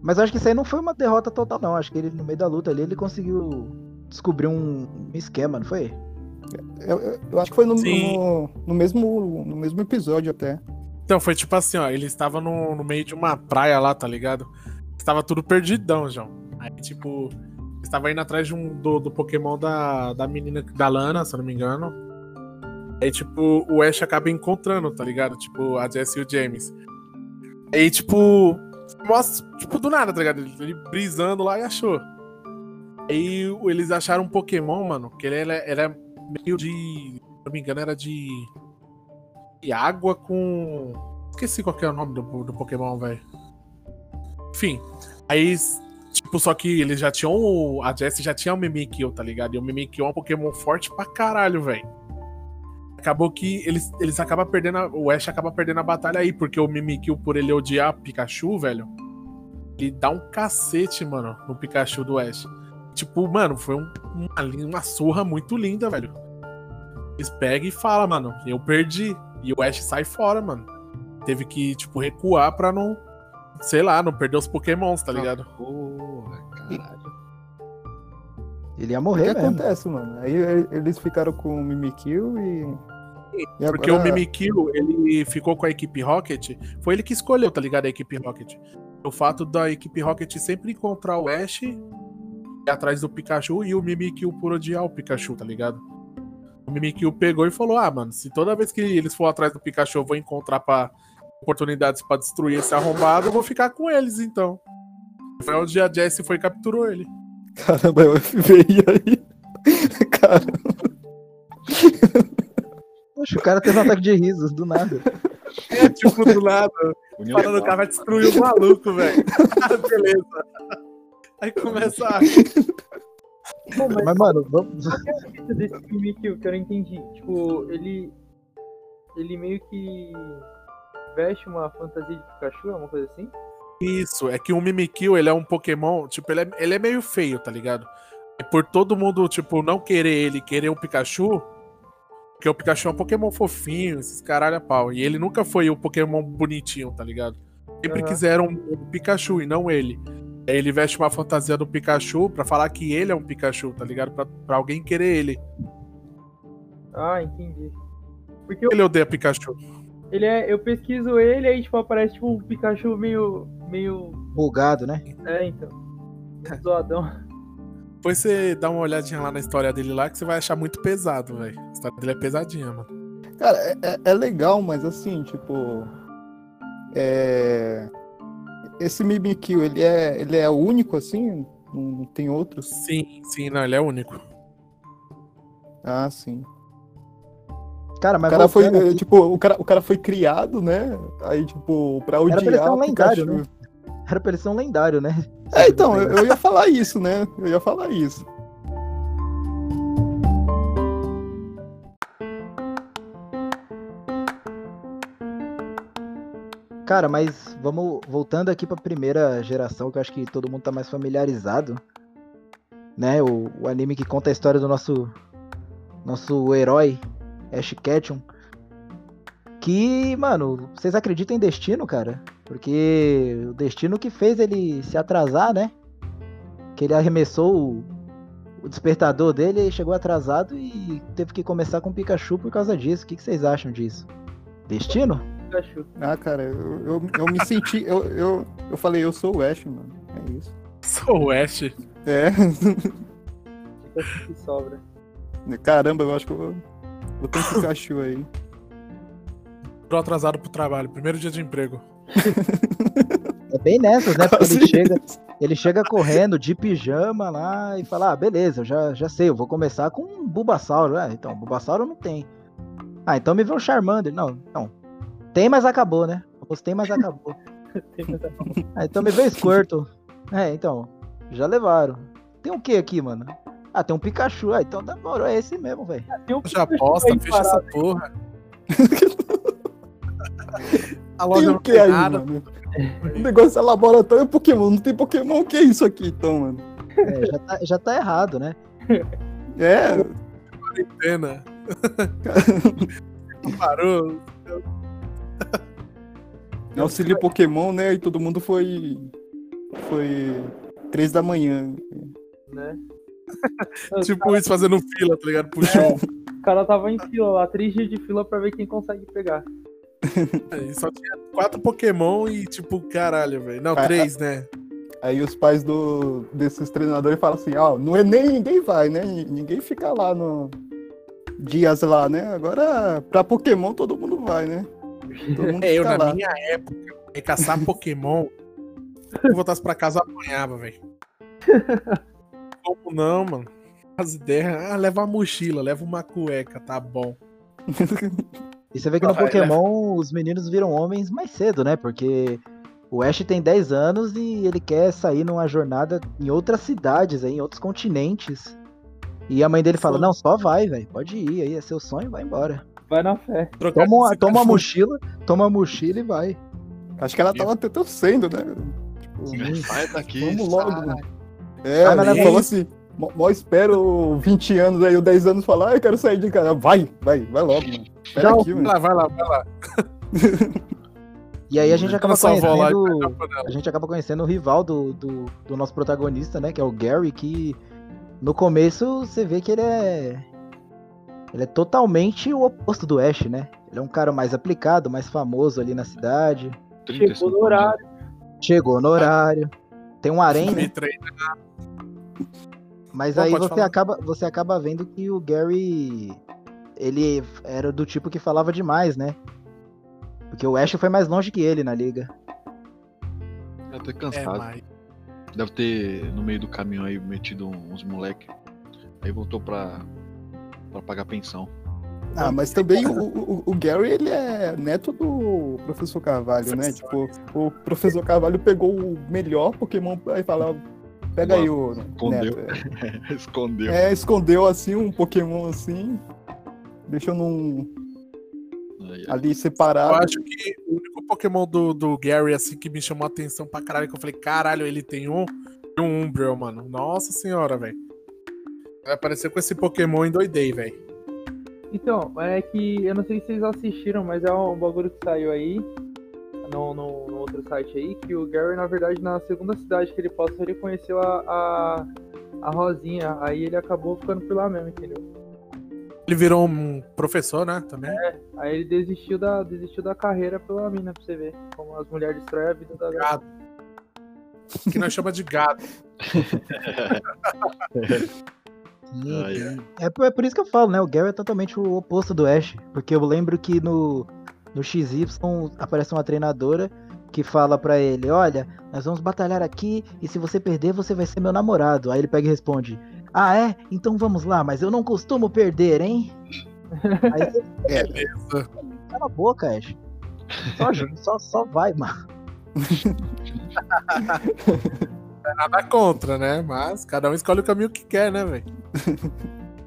Mas acho que isso aí não foi uma derrota total, não. Acho que ele, no meio da luta ali, ele conseguiu descobrir um esquema, não foi? Eu, eu, eu acho que foi no, no, no, mesmo, no mesmo episódio até. Então, foi tipo assim, ó, ele estava no, no meio de uma praia lá, tá ligado? Estava tudo perdidão, João. Aí, tipo, estava indo atrás de um, do, do Pokémon da, da menina, da Lana, se eu não me engano. Aí, tipo, o Ash acaba encontrando, tá ligado? Tipo, a Jessie e o James. Aí, tipo, mostra, tipo, do nada, tá ligado? Ele brisando lá e achou. Aí eles acharam um Pokémon, mano, que ele era, era meio de. Se não me engano, era de. de água com. Esqueci qual que é o nome do, do Pokémon, velho. Enfim. Aí, tipo, só que eles já tinham. A Jessie já tinha o Mimikyu, tá ligado? E o Mimikyu é um Pokémon forte pra caralho, velho acabou que eles, eles acabam perdendo. A, o Ash acaba perdendo a batalha aí, porque o Mimikyu, por ele odiar Pikachu, velho, ele dá um cacete, mano, no Pikachu do Ash. Tipo, mano, foi um, uma, uma surra muito linda, velho. Eles pegam e falam, mano, eu perdi. E o Ash sai fora, mano. Teve que, tipo, recuar pra não. Sei lá, não perder os pokémons, tá ligado? porra, caralho. Ele ia morrer O que mesmo. acontece, mano? Aí eles ficaram com o Mimikyu e... e Porque agora... o Mimikyu, ele ficou com a equipe Rocket, foi ele que escolheu, tá ligado, a equipe Rocket. O fato da equipe Rocket sempre encontrar o Ash atrás do Pikachu e o Mimikyu por odiar o Pikachu, tá ligado? O Mimikyu pegou e falou: Ah, mano, se toda vez que eles for atrás do Pikachu eu vou encontrar pra, oportunidades para destruir esse arrombado, eu vou ficar com eles então. Foi onde a Jessie foi e capturou ele. Caramba, é o FBI aí. Caramba. Poxa, o cara teve um ataque de risos, do nada. É, tipo, do nada. Falando que o cara vai destruir o maluco, velho. Ah, beleza. Aí começa a. Pô, mas, mas, mano, vamos. Qual é desse filme que eu, que eu não entendi? Tipo, ele. Ele meio que. veste uma fantasia de Pikachu, é uma coisa assim? Isso, é que o Mimikyu, ele é um Pokémon, tipo, ele é, ele é meio feio, tá ligado? E por todo mundo, tipo, não querer ele, querer o Pikachu, porque o Pikachu é um Pokémon fofinho, esses caralho a pau. E ele nunca foi o Pokémon bonitinho, tá ligado? Sempre uhum. quiseram o Pikachu e não ele. Ele veste uma fantasia do Pikachu pra falar que ele é um Pikachu, tá ligado? Pra, pra alguém querer ele. Ah, entendi. Porque eu... Ele odeia Pikachu. Ele é. Eu pesquiso ele, aí tipo, aparece tipo um Pikachu meio. Meio. Bugado, né? É, então. Zoadão. Depois você dá uma olhadinha lá na história dele lá que você vai achar muito pesado, velho. A história dele é pesadinha, mano. Cara, é, é, é legal, mas assim, tipo. É esse Mimikyu, ele é, ele é único assim? Não tem outros? Sim, sim, não, ele é único. Ah, sim. Cara, mas o cara foi, aqui... tipo, o cara, o cara foi criado, né? Aí, tipo, pra odiar Era pra ele ser um lendário, né? Era pra ele ser um lendário, né? É, então, eu, eu ia falar isso, né? Eu ia falar isso. Cara, mas vamos voltando aqui para a primeira geração, que eu acho que todo mundo tá mais familiarizado, né? O, o, anime que conta a história do nosso nosso herói Ash Ketchum. Que, mano, vocês acreditam em destino, cara? Porque o destino que fez ele se atrasar, né? Que ele arremessou o, o despertador dele e chegou atrasado e teve que começar com o Pikachu por causa disso. O que, que vocês acham disso? Destino? Pikachu. Ah, cara, eu, eu, eu me senti. Eu, eu, eu falei, eu sou o Ash, mano. É isso. Sou o Ash? É. que sobra. Caramba, eu acho que eu vou, vou ter um Pikachu aí. Tô atrasado pro trabalho, primeiro dia de emprego. É bem nessas, né? Porque ele chega, ele chega correndo de pijama lá e fala: Ah, beleza, eu já, já sei, eu vou começar com um Bulbasauro. Ah, então, Bulbasauro não tem. Ah, então me vê um Charmander. Não, não, tem, mas acabou, né? Tem, mas acabou. ah, então me veio Squirtle. É, então. Já levaram. Tem o que aqui, mano? Ah, tem um Pikachu. Ah, então demorou. É esse mesmo, velho. Um já aposta, fecha essa porra. A loja tem o que aí, nada. mano? O negócio é laboratório Pokémon. Não tem Pokémon. O que é isso aqui, então, mano? É, já tá, já tá errado, né? É. Quarentena. Parou. Auxílio Pokémon, né? E todo mundo foi. Foi. Três da manhã. Né? tipo cara... isso, fazendo fila, tá ligado? Show. O cara tava em fila lá, três dias de fila pra ver quem consegue pegar. É, só tinha quatro Pokémon e, tipo, caralho, velho. Não, três, né? Aí os pais do, desses treinadores falam assim, ó, oh, não é nem ninguém vai, né? Ninguém fica lá no dias lá, né? Agora pra Pokémon todo mundo vai, né? É, eu, na lá. minha época, em caçar Pokémon, se eu voltasse pra casa, eu apanhava, velho. Como não, mano? As ideias, ah, leva uma mochila, leva uma cueca, tá bom. E você vê que no Pokémon os meninos viram homens mais cedo, né? Porque o Ash tem 10 anos e ele quer sair numa jornada em outras cidades, em outros continentes. E a mãe dele fala: Não, só vai, velho. Pode ir aí, é seu sonho, vai embora. Vai na fé. toma, uma, toma a mochila, toma a mochila e vai. Acho que ela tava até torcendo, né? Tipo, Sim. Sai daqui. Vamos logo. É, ela falou assim. Mó espero 20 anos aí, ou 10 anos falar, ah, eu quero sair de casa. Vai, vai, vai logo, mano. Espera aqui, mano. Vai lá, vai lá, vai lá. E aí a gente acaba conhecendo. A gente acaba conhecendo o rival do, do, do, nosso protagonista, né? Que é o Gary, que no começo você vê que ele é. Ele é totalmente o oposto do Ash, né? Ele é um cara mais aplicado, mais famoso ali na cidade. Chegou no horário. Chegou no horário. Tem um harém. Né? Mas Pô, aí você falar. acaba, você acaba vendo que o Gary ele era do tipo que falava demais, né? Porque o Ash foi mais longe que ele na liga. Deve ter cansado. É, mas... Deve ter no meio do caminho aí metido uns moleque. Aí voltou pra, pra pagar pensão. Ah, mas também o, o, o, Gary, ele é neto do professor Carvalho, né? Tipo, o professor Carvalho pegou o melhor Pokémon e falava, pega aí o escondeu. neto. É. escondeu. É, escondeu assim um Pokémon assim, deixou num ali separado. Eu acho que o único Pokémon do, do Gary, assim, que me chamou a atenção pra caralho, que eu falei, caralho, ele tem um, um Umbreon, mano. Nossa senhora, velho. Vai aparecer com esse Pokémon em doidei, velho. Então, é que eu não sei se vocês assistiram, mas é um bagulho que saiu aí no, no, no outro site aí, que o Gary, na verdade, na segunda cidade que ele passou, ele conheceu a, a, a Rosinha. Aí ele acabou ficando por lá mesmo, entendeu? Ele virou um professor, né? Também. É, aí ele desistiu da, desistiu da carreira pela mina, pra você ver. Como as mulheres destroem a vida da gado. Que nós chama de gado. É, é por isso que eu falo, né? O Gary é totalmente o oposto do Ash. Porque eu lembro que no, no XY aparece uma treinadora que fala para ele: Olha, nós vamos batalhar aqui e se você perder, você vai ser meu namorado. Aí ele pega e responde: Ah, é? Então vamos lá, mas eu não costumo perder, hein? Aí. É, beleza. Cala a boca, Ash. Só, só, só vai, mano. é nada contra, né? Mas cada um escolhe o caminho que quer, né, velho?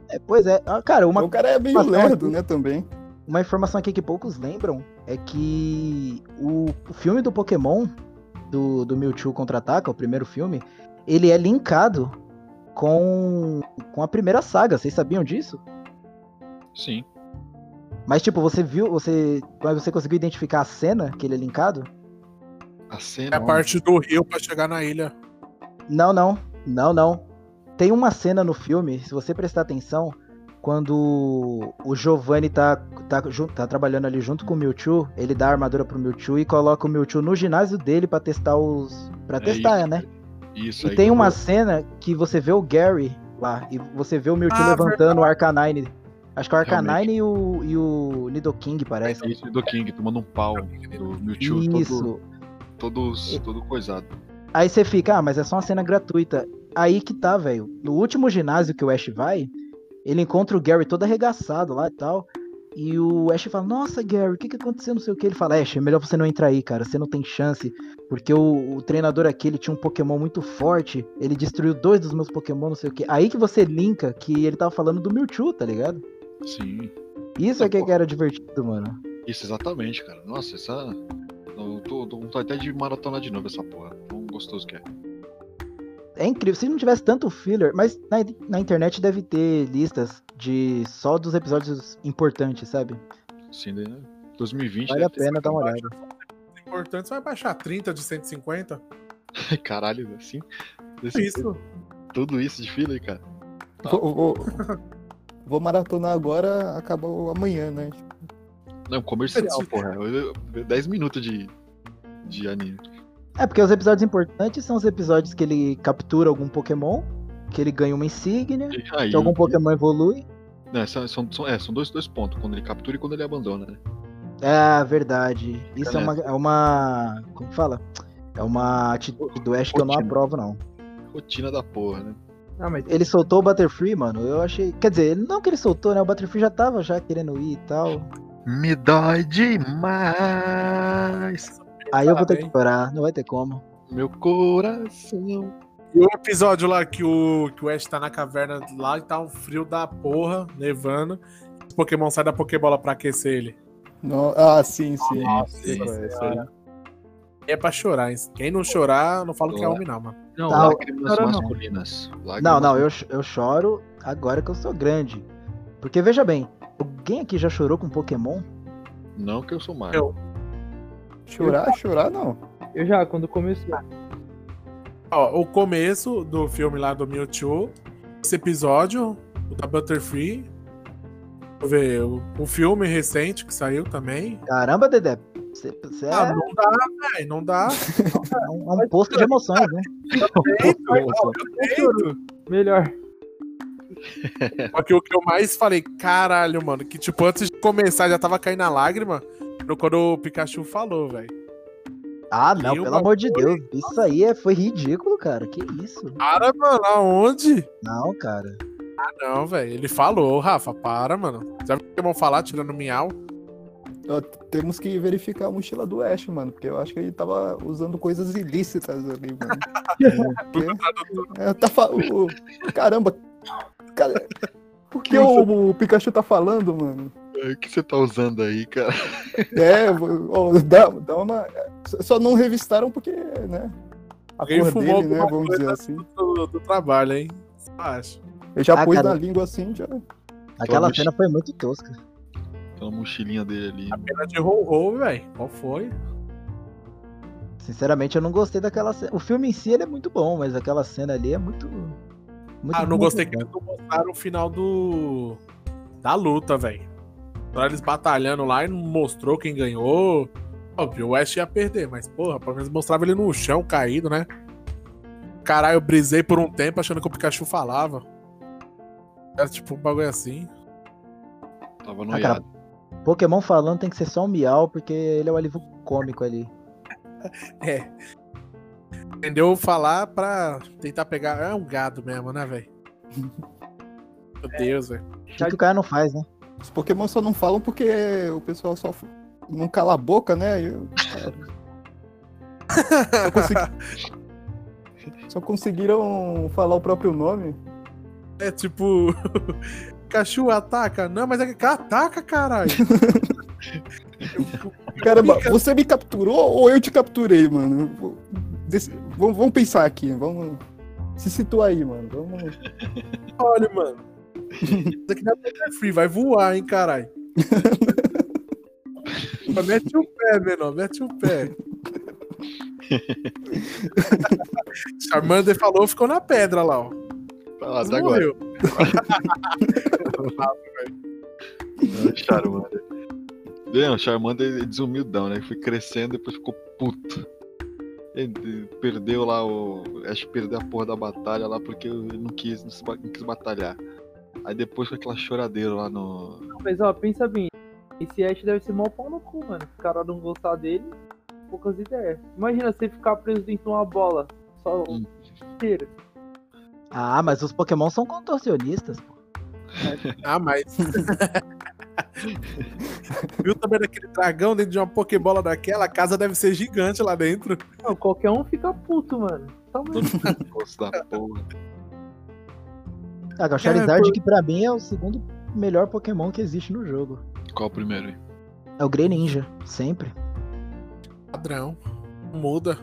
É, pois é. Ah, cara, uma... O cara é meio lerdo, aqui, né, também. Uma informação aqui que poucos lembram é que o, o filme do Pokémon, do, do Mewtwo Contra-Ataca, o primeiro filme, ele é linkado com, com a primeira saga. Vocês sabiam disso? Sim. Mas, tipo, você viu, você, mas você conseguiu identificar a cena que ele é linkado? A cena? É a parte do rio para chegar na ilha. Não, não. Não, não. Tem uma cena no filme, se você prestar atenção, quando o Giovanni tá, tá, tá trabalhando ali junto com o Mewtwo, ele dá a armadura pro Mewtwo e coloca o Mewtwo no ginásio dele para testar os. para é testar, isso, né? Isso e tem uma cena que você vê o Gary lá, e você vê o Mewtwo ah, levantando verdade. o Arcanine. Acho que é o Arcanine e o, e o Nidoking, parece. Isso, Nidoking, tomando um pau do Mewtwo Isso. todo, todo, todo coisado. Aí você fica, ah, mas é só uma cena gratuita. Aí que tá, velho. No último ginásio que o Ash vai, ele encontra o Gary todo arregaçado lá e tal. E o Ash fala, nossa, Gary, o que, que aconteceu? Não sei o que. Ele fala, Ash, é melhor você não entrar aí, cara. Você não tem chance. Porque o, o treinador aqui, ele tinha um Pokémon muito forte. Ele destruiu dois dos meus Pokémon, não sei o que. Aí que você linka que ele tava falando do Mewtwo, tá ligado? Sim. Isso é que, que era divertido, mano. Isso, exatamente, cara. Nossa, essa. Eu tô, tô, tô até de maratona de novo essa porra gostoso que é. É incrível. Se não tivesse tanto filler, mas na, na internet deve ter listas de só dos episódios importantes, sabe? Sim, né? 2020 vale a pena dar uma olhada. Importante, você vai baixar 30 de 150? Caralho, assim? Desse isso. Tempo. Tudo isso de filler, cara. Vou, vou, vou, maratonar agora, acabou amanhã, né? Não, comercial, porra. 10 minutos de, de anime. É, porque os episódios importantes são os episódios que ele captura algum Pokémon, que ele ganha uma insígnia, aí, que algum Pokémon evolui. É, são, são, é, são dois, dois pontos, quando ele captura e quando ele abandona, né? É, verdade. Isso é uma, é uma. Como fala? É uma atitude do Ash que eu não aprovo, não. Rotina da porra, né? Ah, mas... Ele soltou o Butterfree, mano. Eu achei. Quer dizer, não que ele soltou, né? O Butterfree já tava já querendo ir e tal. Me dói demais. Aí eu vou ter que chorar, não vai ter como. Meu coração. E o episódio lá que o, que o Ash tá na caverna lá e tá um frio da porra, nevando. O Pokémon sai da Pokébola pra aquecer ele. No... Ah, sim, sim. Nossa, sim, é, pra chorar, hein? Quem não chorar, não fala que é homem, não, mano. Não, não lágrimas masculinas. Lágrimas... Não, não, eu, eu choro agora que eu sou grande. Porque veja bem, alguém aqui já chorou com Pokémon? Não que eu sou Mario. Eu. Chorar, eu... chorar não. Eu já, quando começou. Ó, o começo do filme lá do Mewtwo, esse episódio, o da Butterfree. Deixa eu ver, o, o filme recente que saiu também. Caramba, Dedé. Você, você ah, é... não dá, velho, não dá. É um, é um posto de emoções, né? Melhor. Só que o que eu mais falei, caralho, mano, que tipo, antes de começar já tava caindo a lágrima quando o Pikachu falou, velho. Ah, não, pelo amor de Deus. Isso aí é, foi ridículo, cara. Que isso? Para, mano, aonde? Não, cara. Ah, não, velho. Ele falou, Rafa, para, mano. Já viu que vão falar tirando miau? temos que verificar a mochila do Ash, mano, porque eu acho que ele tava usando coisas ilícitas ali, mano. porque, é, tá falando. Caramba, cara, por que o, o Pikachu tá falando, mano? O que você tá usando aí, cara? É, ó, dá, dá uma. Só não revistaram porque, né? A cor dele, né? Vamos dizer assim. Do, do, trabalho, hein? Acho. Eu já ah, pus cara... na língua assim, já. Aquela cena foi muito tosca. Aquela mochilinha dele ali. A pena de ho velho. Qual foi? Sinceramente, eu não gostei daquela cena. O filme em si ele é muito bom, mas aquela cena ali é muito. muito ah, não gostei que não mostraram o final do. da luta, velho. Pra eles batalhando lá e não mostrou quem ganhou. Óbvio, o West ia perder, mas porra, pelo menos mostrava ele no chão caído, né? Caralho, eu brisei por um tempo achando que o Pikachu falava. Era tipo um bagulho assim. Tava no ah, cara, Pokémon falando tem que ser só um miau, porque ele é o alívio cômico ali. é. Entendeu falar pra tentar pegar. É um gado mesmo, né, velho? Meu Deus, velho. O que, que o cara não faz, né? Os Pokémon só não falam porque o pessoal só não cala a boca, né? Eu... só, consegui... só conseguiram falar o próprio nome. É tipo. Cachu ataca? Não, mas é que ataca, caralho. Caramba, você me capturou ou eu te capturei, mano? Vamos, pensar aqui, vamos. Se situa aí, mano. Vamos... Olha, mano. Isso aqui não é free, vai voar, hein, caralho. mete o pé, menor, mete o pé. Charmander falou, ficou na pedra lá, ó. Tá lá, tá agora. Charmander. Não, Charmander é desumildão, né? Foi crescendo e depois ficou puto. Ele perdeu lá o. Acho que perdeu a porra da batalha lá porque ele não quis, não quis batalhar. Aí depois com aquela choradeira lá no. Mas ó, pensa bem. Esse Ash deve ser mal pau no cu, mano. O cara não gostar dele, poucas ideias. Imagina você ficar preso dentro de uma bola. Só hum. inteira. Ah, mas os Pokémon são contorcionistas, pô. ah, mas. Viu também daquele dragão dentro de uma Pokébola daquela? A casa deve ser gigante lá dentro. Não, qualquer um fica puto, mano. Tá da porra. Ah, o Charizard, é, que pra mim é o segundo melhor Pokémon que existe no jogo. Qual o primeiro aí? É o Greninja, sempre. Padrão. Muda.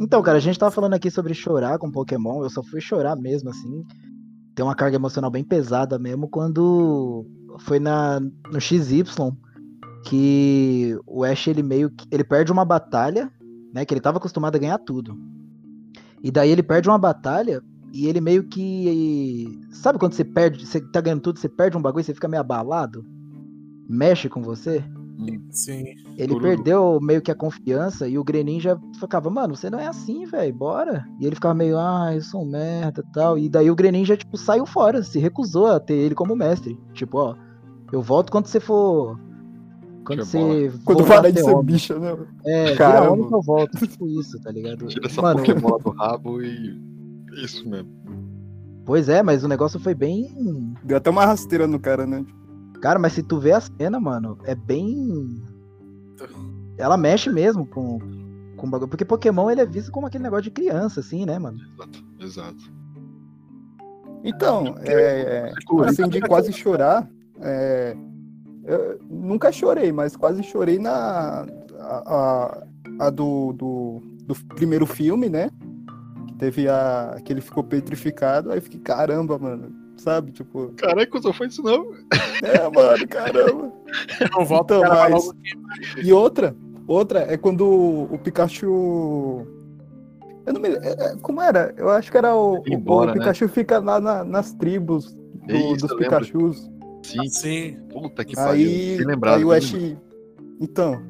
Então, cara, a gente tava falando aqui sobre chorar com Pokémon. Eu só fui chorar mesmo, assim. Tem uma carga emocional bem pesada mesmo quando foi na, no XY que o Ash ele meio que ele perde uma batalha, né, que ele estava acostumado a ganhar tudo. E daí ele perde uma batalha e ele meio que sabe quando você perde, você tá ganhando tudo, você perde um bagulho, você fica meio abalado? Mexe com você? Sim. Ele Tudo. perdeu meio que a confiança e o Greninja ficava, mano, você não é assim, velho, bora. E ele ficava meio, ah, eu sou um merda e tal. E daí o Greninja, tipo, saiu fora, se recusou a ter ele como mestre. Tipo, ó, eu volto quando você for quando você. Quando para de ser homem. bicha, né? É, Caramba. vira homem que eu volto. Tipo isso, tá ligado? Tira essa Mano, Pokémon do rabo e. Isso mesmo. Pois é, mas o negócio foi bem. Deu até uma rasteira no cara, né? Cara, mas se tu vê a cena, mano, é bem. Ela mexe mesmo com, com o bagulho. Porque Pokémon ele é visto como aquele negócio de criança, assim, né, mano? Exato, exato. Então, é, é assim, de quase chorar, é, eu nunca chorei, mas quase chorei na a, a, a do, do, do, primeiro filme, né? Que teve a que ele ficou petrificado, aí fiquei, caramba, mano, sabe? Tipo. Caralho, não foi isso não. É, mano, caramba. Não volta então, mais. E outra, outra é quando o Pikachu. Eu não me... É, é, como era? Eu acho que era o, Embora, o né? Pikachu né? fica lá na, nas tribos do, Isso, dos Pikachus. Sim, sim. Puta que aí, pariu. Aí o Ash. Então,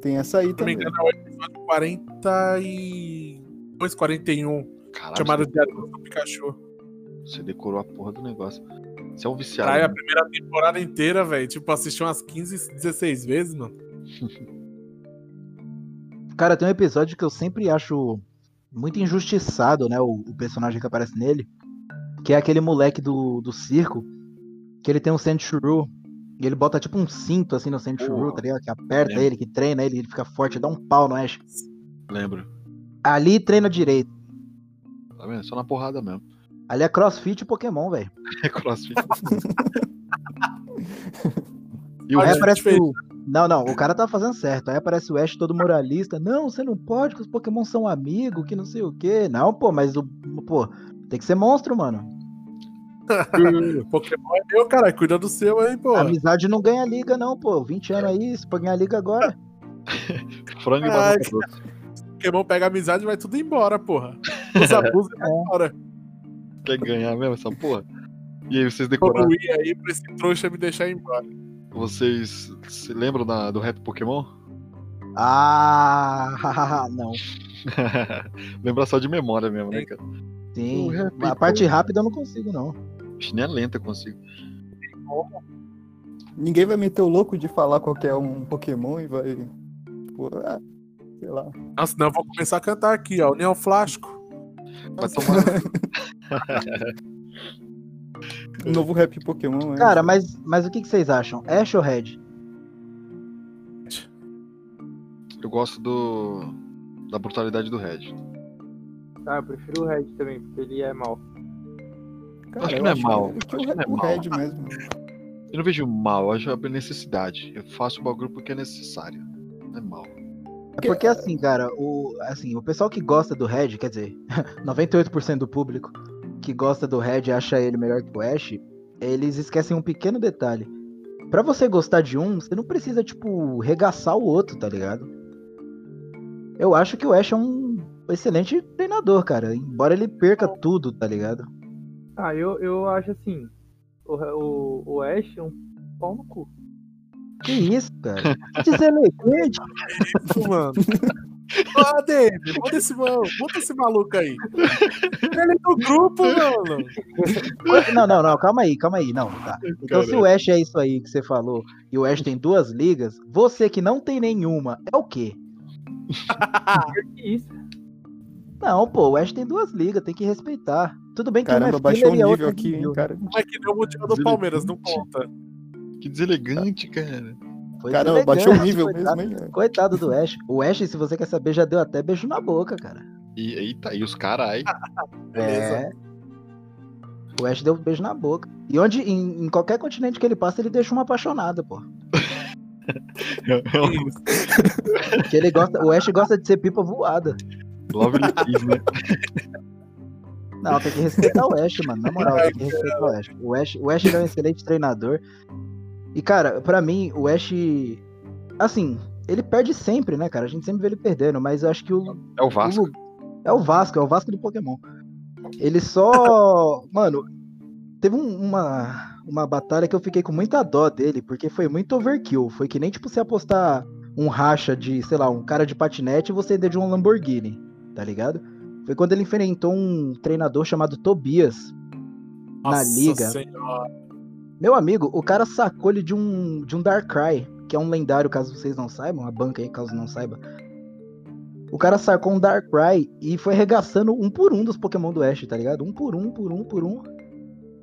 tem essa aí também. Se não me engano, é o episódio 42, 41. Caralho, chamado de do Pikachu. Você decorou a porra do negócio. Você é um viciado. Aí, a primeira temporada inteira, velho. Tipo, assisti umas 15, 16 vezes, mano. Cara, tem um episódio que eu sempre acho muito injustiçado, né? O, o, personagem que aparece nele. Que é aquele moleque do, do circo. Que ele tem um Sandshrew. E ele bota tipo um cinto assim no Sandshrew, tá ligado? Que aperta Lembro. ele, que treina ele, ele fica forte, dá um pau no Ash. Lembro. Ali treina direito. Tá vendo? Só na porrada mesmo. Ali é crossfit e Pokémon, velho. É crossfit. e o Aí aparece o... Não, não, o cara tá fazendo certo. Aí aparece o Ash todo moralista. Não, você não pode, que os Pokémon são amigos, que não sei o quê. Não, pô, mas o. Pô, tem que ser monstro, mano. Pokémon é meu, cara. Cuida do seu aí, pô. amizade não ganha liga, não, pô. 20 anos aí, se pode ganhar liga agora. Frango e Pokémon pega amizade e vai tudo embora, porra. Os abusos é. embora. Quer ganhar mesmo essa porra? E aí vocês decoraram. Eu ia aí pra esse trouxa me deixar embora. Vocês se lembram da, do rap Pokémon? Ah, não. Lembra só de memória mesmo, né, cara? Sim. A parte rápida eu não consigo, não. Nem a lenta eu consigo. Ninguém vai meter o louco de falar qualquer um Pokémon e vai. Tipo, ah, sei lá. Nossa, não, eu vou começar a cantar aqui, ó. O Neon Flasco. Vai tomar. Novo rap Pokémon, é. Cara, mas, mas o que, que vocês acham? Ash ou Red? Eu gosto do. da brutalidade do Red. Ah, eu prefiro o Red também, porque ele é mal. Cara, acho que não é mal. Que, acho que é o Red mesmo. Eu não vejo mal, eu acho a necessidade. Eu faço o bagulho porque é necessário. Não é mal. É porque assim, cara, o, assim, o pessoal que gosta do Red, quer dizer, 98% do público que gosta do Red e acha ele melhor que o Ash, eles esquecem um pequeno detalhe. Para você gostar de um, você não precisa, tipo, regaçar o outro, tá ligado? Eu acho que o Ash é um excelente treinador, cara. Embora ele perca tudo, tá ligado? Ah, eu, eu acho assim. O, o, o Ash é um pau no cu. Que isso, cara? Deselegante. mano. Ó, David, bota esse, bota esse maluco aí. Ele é do grupo, mano. Não, não, não, calma aí, calma aí. Não, tá. Então, se o Ash é isso aí que você falou e o Ash tem duas ligas, você que não tem nenhuma, é o quê? que isso? Não, pô, o Ash tem duas ligas, tem que respeitar. Tudo bem que Caramba, é filler e a outra aqui, hein, cara. É que nem o Mundial do Palmeiras, não conta. Que deselegante, cara. Foi Caramba, baixou o nível coitado, mesmo, hein? Coitado do Ash. O Ash, se você quer saber, já deu até beijo na boca, cara. E, eita, e os carai. é. O Ash deu um beijo na boca. E onde, em, em, qualquer continente que ele passa, ele deixa uma apaixonada, pô. que ele gosta, o Ash gosta de ser pipa voada. Love Kiss, né? Não, tem que respeitar o Ash, mano. Na moral, tem que respeitar o Ash. O Ash, o Ash é um excelente treinador. E, cara, para mim, o Ash. Assim, ele perde sempre, né, cara? A gente sempre vê ele perdendo, mas eu acho que o. É o Vasco. O, é o Vasco, é o Vasco do Pokémon. Ele só. Mano, teve um, uma, uma batalha que eu fiquei com muita dó dele, porque foi muito overkill. Foi que nem, tipo, você apostar um racha de, sei lá, um cara de patinete e você de um Lamborghini, tá ligado? Foi quando ele enfrentou um treinador chamado Tobias Nossa na liga. Senhora. Meu amigo, o cara sacou ele de um, de um Darkrai, que é um lendário, caso vocês não saibam, a banca aí, caso não saiba. O cara sacou um Darkrai e foi regaçando um por um dos Pokémon do Ash, tá ligado? Um por um, por um, por um.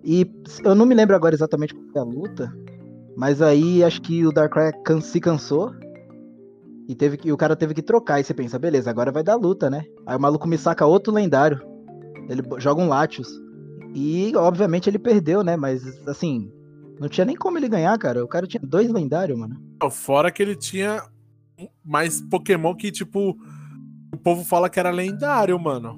E eu não me lembro agora exatamente qual é a luta, mas aí acho que o Darkrai can se cansou e, teve que, e o cara teve que trocar. E você pensa, beleza, agora vai dar luta, né? Aí o maluco me saca outro lendário. Ele joga um Latios. E, obviamente, ele perdeu, né? Mas, assim, não tinha nem como ele ganhar, cara. O cara tinha dois lendários, mano. Fora que ele tinha mais Pokémon que, tipo, o povo fala que era lendário, mano.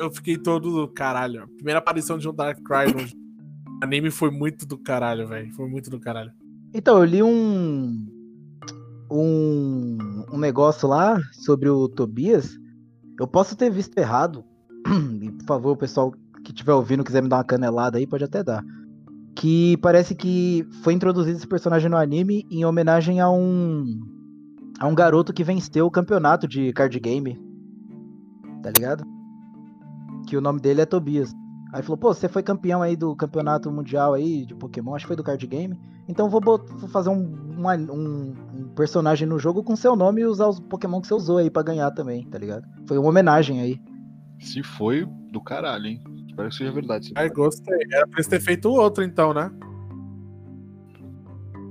Eu fiquei todo caralho. Primeira aparição de um Darkrai no anime foi muito do caralho, velho. Foi muito do caralho. Então, eu li um, um, um negócio lá sobre o Tobias. Eu posso ter visto errado. E, por favor, o pessoal que estiver ouvindo quiser me dar uma canelada aí, pode até dar. Que parece que foi introduzido esse personagem no anime em homenagem a um. a um garoto que venceu o campeonato de card game. Tá ligado? Que o nome dele é Tobias. Aí falou, pô, você foi campeão aí do campeonato mundial aí de Pokémon, acho que foi do card game. Então vou, vou fazer um, um, um, personagem no jogo com seu nome e usar os Pokémon que você usou aí pra ganhar também, tá ligado? Foi uma homenagem aí. Se foi, do caralho, hein? Espero que seja verdade. Ai, gostei. Era pra ter feito o outro então, né?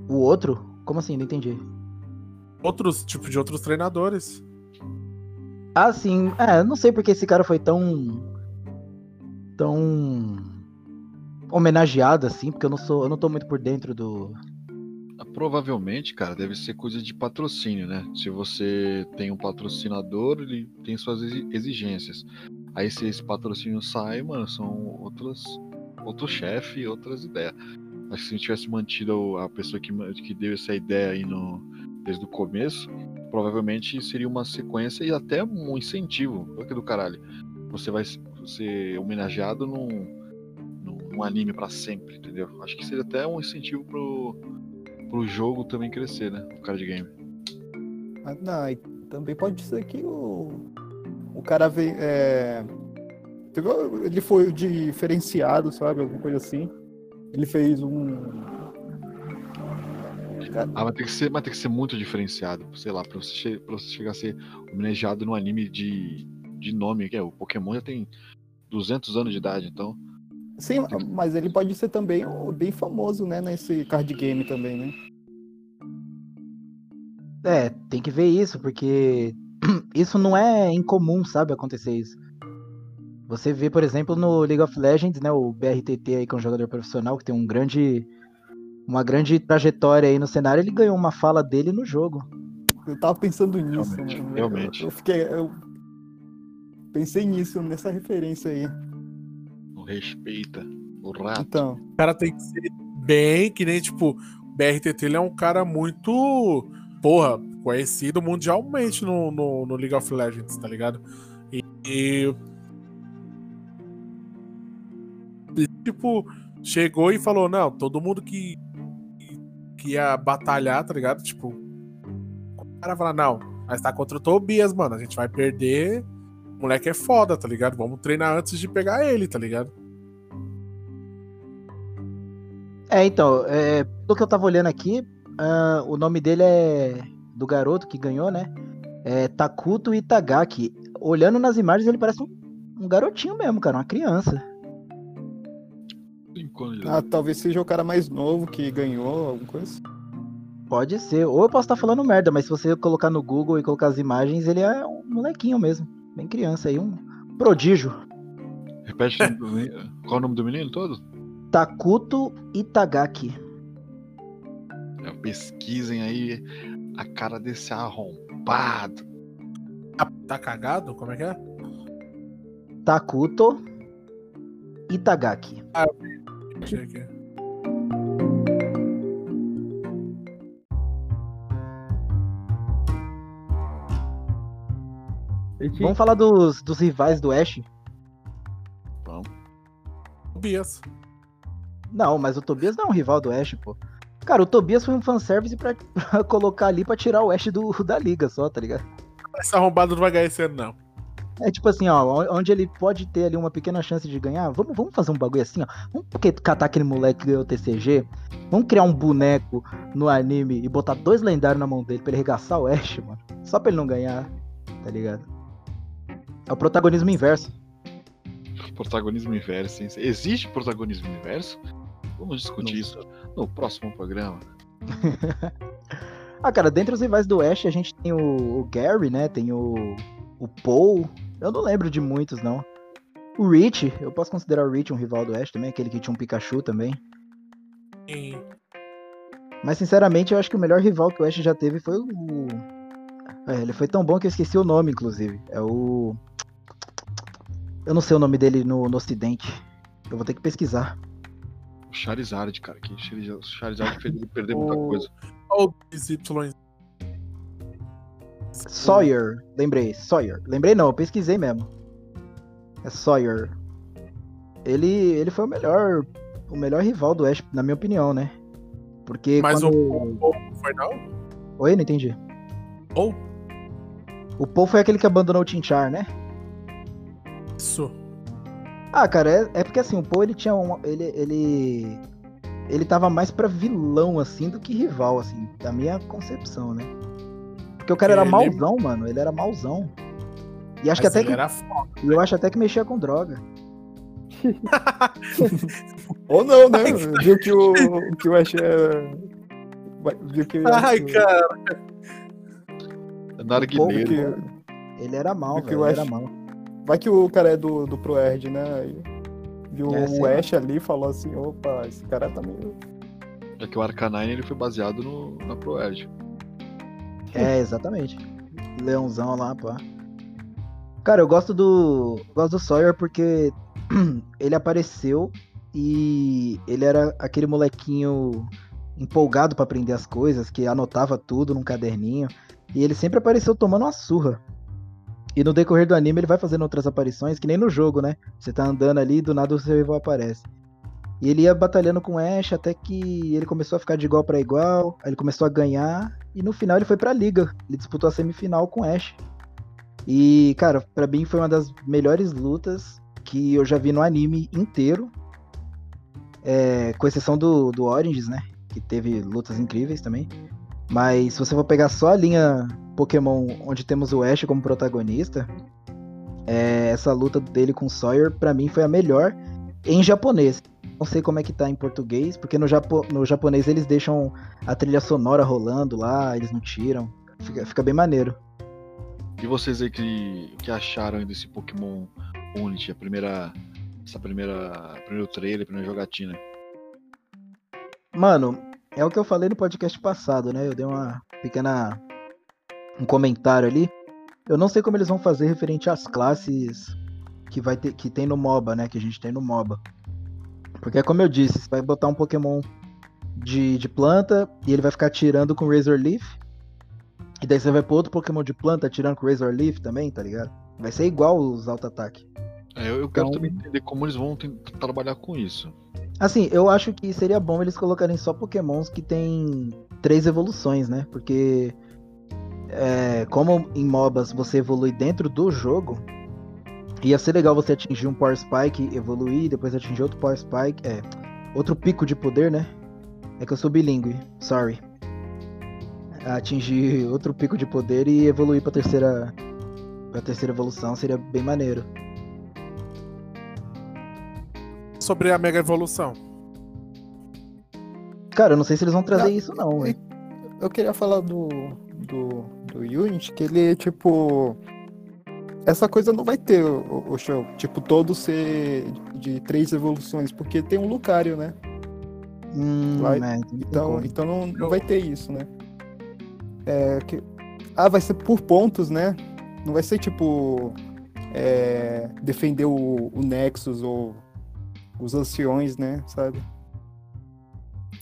O outro? Como assim? Não entendi. Outros, tipo, de outros treinadores. Ah, sim. É, não sei porque esse cara foi tão. Tão. homenageado assim, porque eu não sou. Eu não tô muito por dentro do. Ah, provavelmente, cara, deve ser coisa de patrocínio, né? Se você tem um patrocinador, ele tem suas exigências. Aí se esse patrocínio sai, mano, são outros, outro chefe, outras ideias. Acho que se a gente tivesse mantido a pessoa que, que deu essa ideia aí no, desde o começo, provavelmente seria uma sequência e até um incentivo. Olha que do caralho. Você vai ser homenageado num, num anime para sempre, entendeu? Acho que seria até um incentivo pro, pro jogo também crescer, né? O card game. Ah, não, e também pode ser que o, o cara vem. É, ele foi diferenciado, sabe? Alguma coisa assim. Ele fez um, ah, mas tem, que ser, mas tem que ser muito diferenciado, sei lá, pra você, pra você chegar a ser homenageado no anime de, de nome, que é o Pokémon já tem 200 anos de idade, então. Sim, mas ele pode ser também bem famoso, né, nesse card game também, né? É, tem que ver isso, porque isso não é incomum, sabe, acontecer isso. Você vê, por exemplo, no League of Legends, né, o BRTT aí, que é um jogador profissional, que tem um grande uma grande trajetória aí no cenário, ele ganhou uma fala dele no jogo. Eu tava pensando nisso, realmente. Né? realmente. Eu, eu, fiquei. Eu pensei nisso, nessa referência aí. O respeita. O rato. Então. O cara tem que ser bem, que nem, tipo, o BRTT ele é um cara muito. Porra, conhecido mundialmente no, no, no League of Legends, tá ligado? E, e. Tipo, chegou e falou: não, todo mundo que que ia batalhar, tá ligado? Tipo, o cara fala, não, mas tá contra o Tobias, mano, a gente vai perder. O moleque é foda, tá ligado? Vamos treinar antes de pegar ele, tá ligado? É, então, é, pelo que eu tava olhando aqui, uh, o nome dele é. Do garoto que ganhou, né? É Takuto Itagaki. Olhando nas imagens, ele parece um, um garotinho mesmo, cara, uma criança. Ah, talvez seja o cara mais novo que ganhou, alguma coisa. Pode ser. Ou eu posso estar falando merda, mas se você colocar no Google e colocar as imagens, ele é um molequinho mesmo. Bem criança aí, um prodígio. Repete qual é o nome do menino todo? Takuto Itagaki. É, pesquisem aí a cara desse arrombado. Tá, cagado? Como é que é? Takuto Itagaki. Ah, Achei Vamos falar dos, dos rivais do Ash? Vamos. Tobias. Não, mas o Tobias não é um rival do Ash, pô. Cara, o Tobias foi um fanservice pra, pra colocar ali pra tirar o Ash do, da liga só, tá ligado? Essa arrombada não vai ganhar esse ano, não. É tipo assim, ó, onde ele pode ter ali uma pequena chance de ganhar, vamos, vamos fazer um bagulho assim, ó. Vamos catar aquele moleque que ganhou o TCG, vamos criar um boneco no anime e botar dois lendários na mão dele pra ele regaçar o Ash, mano. Só pra ele não ganhar, tá ligado? É o protagonismo inverso. Protagonismo inverso, hein? Existe protagonismo inverso? Vamos discutir não. isso no próximo programa. ah, cara, dentre os rivais do Ash, a gente tem o, o Gary, né? Tem o, o Paul, eu não lembro de muitos, não. O Rich, eu posso considerar o Rich um rival do Ash também, aquele que tinha um Pikachu também. Sim. Mas sinceramente, eu acho que o melhor rival que o Ash já teve foi o. É, ele foi tão bom que eu esqueci o nome, inclusive. É o. Eu não sei o nome dele no, no ocidente. Eu vou ter que pesquisar. Charizard, cara. Que Charizard fez ele perder muita coisa. Olha os Y. Sawyer, lembrei, Sawyer. Lembrei não, eu pesquisei mesmo. É Sawyer. Ele, ele foi o melhor, o melhor rival do Ash, na minha opinião, né? Porque Mas quando... o Paul foi não? Oi, não entendi. Paul? O Paul foi aquele que abandonou o Tinchar, né? Isso. Ah, cara, é, é porque assim, o Paul ele tinha um. Ele, ele. Ele tava mais pra vilão, assim, do que rival, assim, da minha concepção, né? Porque o cara ele... era mauzão, mano. Ele era mauzão. E acho Mas que até que. Era foda, e eu acho até que mexia com droga. Ou não, né? Viu que o, que o Ash é. Viu que. Ai, cara. Narguileiro. Que... Ele era mal, velho. Ele era mal. Vai que o cara é do, do ProErd, né? viu é, o Ash ali e falou assim: opa, esse cara tá meio. É que o Arcanine ele foi baseado no, na ProErd. É, exatamente. Leãozão lá, pá. Cara, eu gosto do. Gosto do Sawyer porque ele apareceu e ele era aquele molequinho empolgado para aprender as coisas, que anotava tudo num caderninho. E ele sempre apareceu tomando uma surra. E no decorrer do anime ele vai fazendo outras aparições, que nem no jogo, né? Você tá andando ali e do nada o seu rival aparece. E ele ia batalhando com Ash até que ele começou a ficar de igual para igual, aí ele começou a ganhar e no final ele foi pra liga. Ele disputou a semifinal com Ash. E, cara, para mim foi uma das melhores lutas que eu já vi no anime inteiro. É, com exceção do, do Oranges, né? Que teve lutas incríveis também. Mas se você for pegar só a linha Pokémon onde temos o Ash como protagonista, é, essa luta dele com Sawyer, para mim, foi a melhor em japonês. Não sei como é que tá em português, porque no, Japo no japonês eles deixam a trilha sonora rolando lá, eles não tiram. Fica, fica bem maneiro. E vocês aí que, que acharam desse Pokémon Unity, a primeira. Essa primeira. Primeiro trailer, primeira jogatina? Mano, é o que eu falei no podcast passado, né? Eu dei uma pequena. Um comentário ali. Eu não sei como eles vão fazer referente às classes que vai ter que tem no MOBA, né? Que a gente tem no MOBA. Porque como eu disse, você vai botar um Pokémon de, de planta e ele vai ficar tirando com Razor Leaf. E daí você vai pro outro Pokémon de planta tirando com Razor Leaf também, tá ligado? Vai ser igual os auto-ataque. É, eu, eu quero então... também entender como eles vão trabalhar com isso. Assim, eu acho que seria bom eles colocarem só pokémons que tem três evoluções, né? Porque é, como em MOBAs você evolui dentro do jogo, ia ser legal você atingir um Power Spike, evoluir, depois atingir outro Power Spike, é, outro pico de poder, né? É que eu sou bilíngue, sorry. Atingir outro pico de poder e evoluir pra terceira, pra terceira evolução seria bem maneiro sobre a Mega Evolução? Cara, eu não sei se eles vão trazer não, isso não. Eu queria falar do, do, do Unity, que ele, tipo... Essa coisa não vai ter o, o show, tipo, todo ser de três evoluções, porque tem um Lucario, né? Hum, vai, é, então, então não, não vai ter isso, né? É, que, ah, vai ser por pontos, né? Não vai ser tipo é, defender o, o Nexus ou os anciões, né, sabe?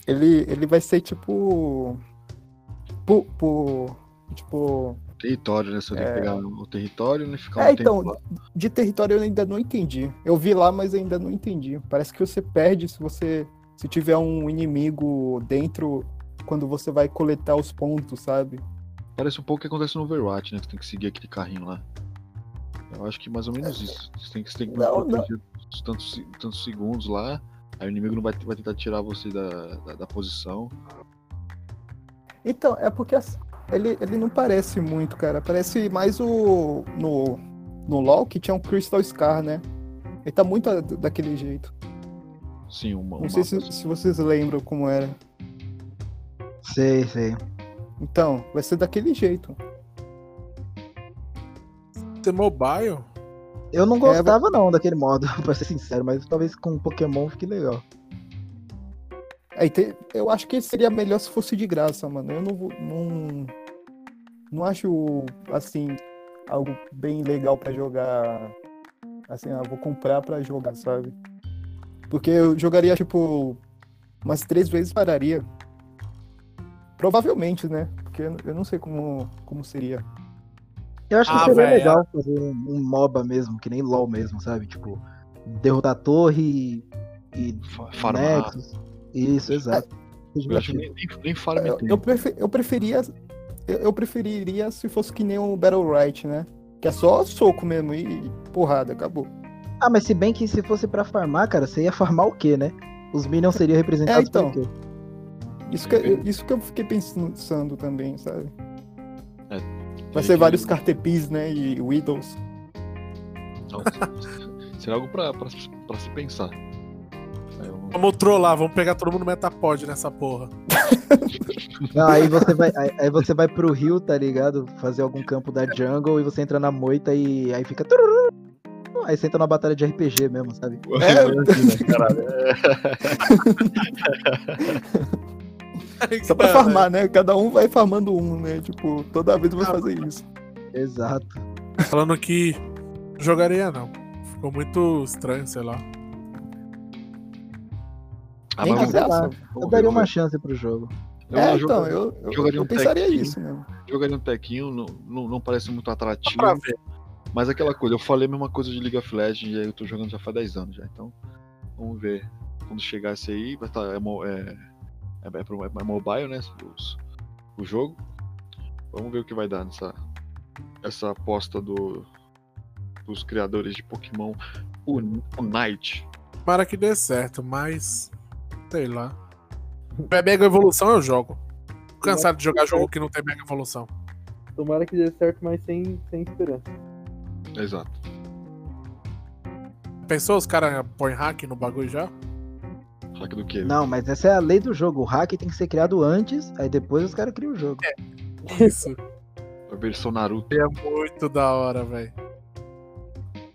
Ele, ele vai ser tipo. Por, por, tipo. Território, né? Você é... tem que é. pegar o território e né? ficar É, um então, de território eu ainda não entendi. Eu vi lá, mas ainda não entendi. Parece que você perde se você. Se tiver um inimigo dentro quando você vai coletar os pontos, sabe? Parece um pouco o que acontece no Overwatch, né? Você tem que seguir aquele carrinho lá. Eu acho que mais ou menos isso. Você tem que, você tem que não, não. Tantos, tantos segundos lá. Aí o inimigo não vai, vai tentar tirar você da, da, da posição. Então, é porque ele, ele não parece muito, cara. Parece mais o. No, no LoL que tinha um Crystal Scar, né? Ele tá muito daquele jeito. Sim, uma. Não sei se, se vocês lembram como era. Sei, sei. Então, vai ser daquele jeito ser mobile. Eu não gostava é, não daquele modo, pra ser sincero, mas talvez com Pokémon fique legal. É, eu acho que seria melhor se fosse de graça, mano. Eu não, não, não acho, assim, algo bem legal para jogar. Assim, ah, vou comprar para jogar, sabe? Porque eu jogaria, tipo, umas três vezes pararia. Provavelmente, né? Porque eu não sei como, como seria. Eu acho que ah, seria véio. legal fazer um, MOBA mesmo, que nem LOL mesmo, sabe? Tipo, derrotar a torre e. Farmar. Nexus. Isso, exato. Eu acho nem, nem, nem eu, eu, prefer, eu preferia. Eu, eu, preferiria se fosse que nem um Battle Right, né? Que é só soco mesmo e porrada, acabou. Ah, mas se bem que se fosse para farmar, cara, você ia farmar o quê, né? Os minions seriam representados é, então, por quê? Isso que, isso que eu fiquei pensando também, sabe? É, Vai ser vários Cartepis, né? E Widows. Então, será algo pra, pra, pra se pensar. Vamos trollar, vamos pegar todo mundo Metapod nessa porra. Não, aí você vai, aí, aí, você vai pro rio, tá ligado? Fazer algum campo da jungle e você entra na moita e aí fica. Aí você entra numa batalha de RPG mesmo, sabe? É, caralho. Só pra farmar, né? Cada um vai farmando um, né? Tipo, toda vez vai fazer isso. Exato. Falando que jogaria não. Ficou muito estranho, sei lá. Ah, Nem quiser, eu daria uma chance pro jogo. Eu é, então, eu, eu, jogaria eu um pensaria tequinho, isso mesmo. Jogaria um tequinho, não, não, não parece muito atrativo. Mas aquela coisa, eu falei a mesma coisa de League of Legends e aí eu tô jogando já faz 10 anos já. Então, vamos ver. Quando chegar esse aí, vai estar. Tá, é, é, é, é, é mobile, né? Os, o jogo. Vamos ver o que vai dar nessa essa aposta do, dos criadores de Pokémon Unite. Para que dê certo, mas Sei lá. É Mega Evolução eu jogo. Cansado de jogar jogo que não tem Mega Evolução. Tomara que dê certo, mas sem, sem esperança. Exato. Pensou os caras põem hack no bagulho já? Hack do quê? Não, mas essa é a lei do jogo. O hack tem que ser criado antes, aí depois os caras criam o jogo. É. Isso. a versão Naruto. É muito da hora, velho.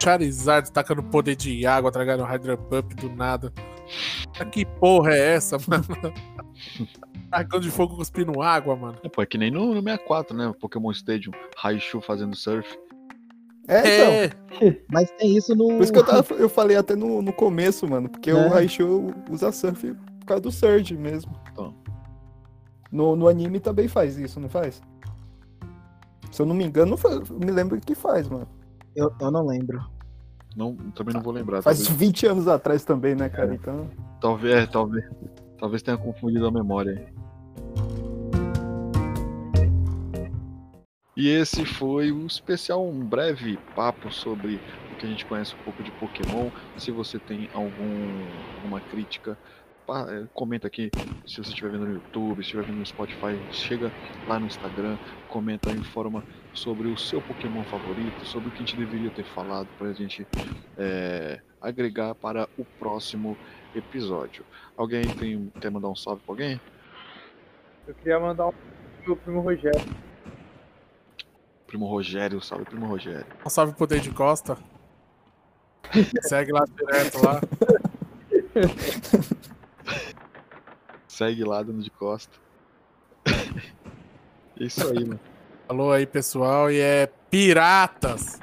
Charizard tacando poder de água, tragando Hydra Pump do nada. Que porra é essa, mano? Dragão de fogo cuspindo água, mano. É, pô, é que nem no, no 64, né? Pokémon Stadium, Raichu fazendo surf. É, então. É. Mas tem isso no. Por isso que eu, tava, eu falei até no, no começo, mano. Porque é. o Raichu usa surf por causa do Surge mesmo. Então. No, no anime também faz isso, não faz? Se eu não me engano, não me lembro que faz, mano. Eu, eu não lembro. Não, também não vou lembrar. Faz talvez... 20 anos atrás também, né, cara? É. Então... Talvez, é, talvez, talvez tenha confundido a memória. E esse foi o especial, um breve papo sobre o que a gente conhece um pouco de Pokémon. Se você tem algum, alguma crítica, é, comenta aqui se você estiver vendo no YouTube, se estiver vendo no Spotify, chega lá no Instagram, comenta, informa sobre o seu Pokémon favorito, sobre o que a gente deveria ter falado para a gente é, agregar para o próximo episódio. Alguém tem, quer mandar um salve para alguém? Eu queria mandar um pro primo Rogério. Primo Rogério, salve primo Rogério. Um salve pro Deide Costa. Segue lá direto lá. Segue lá, dando de costa. é isso aí, mano. Alô aí, pessoal, e é piratas.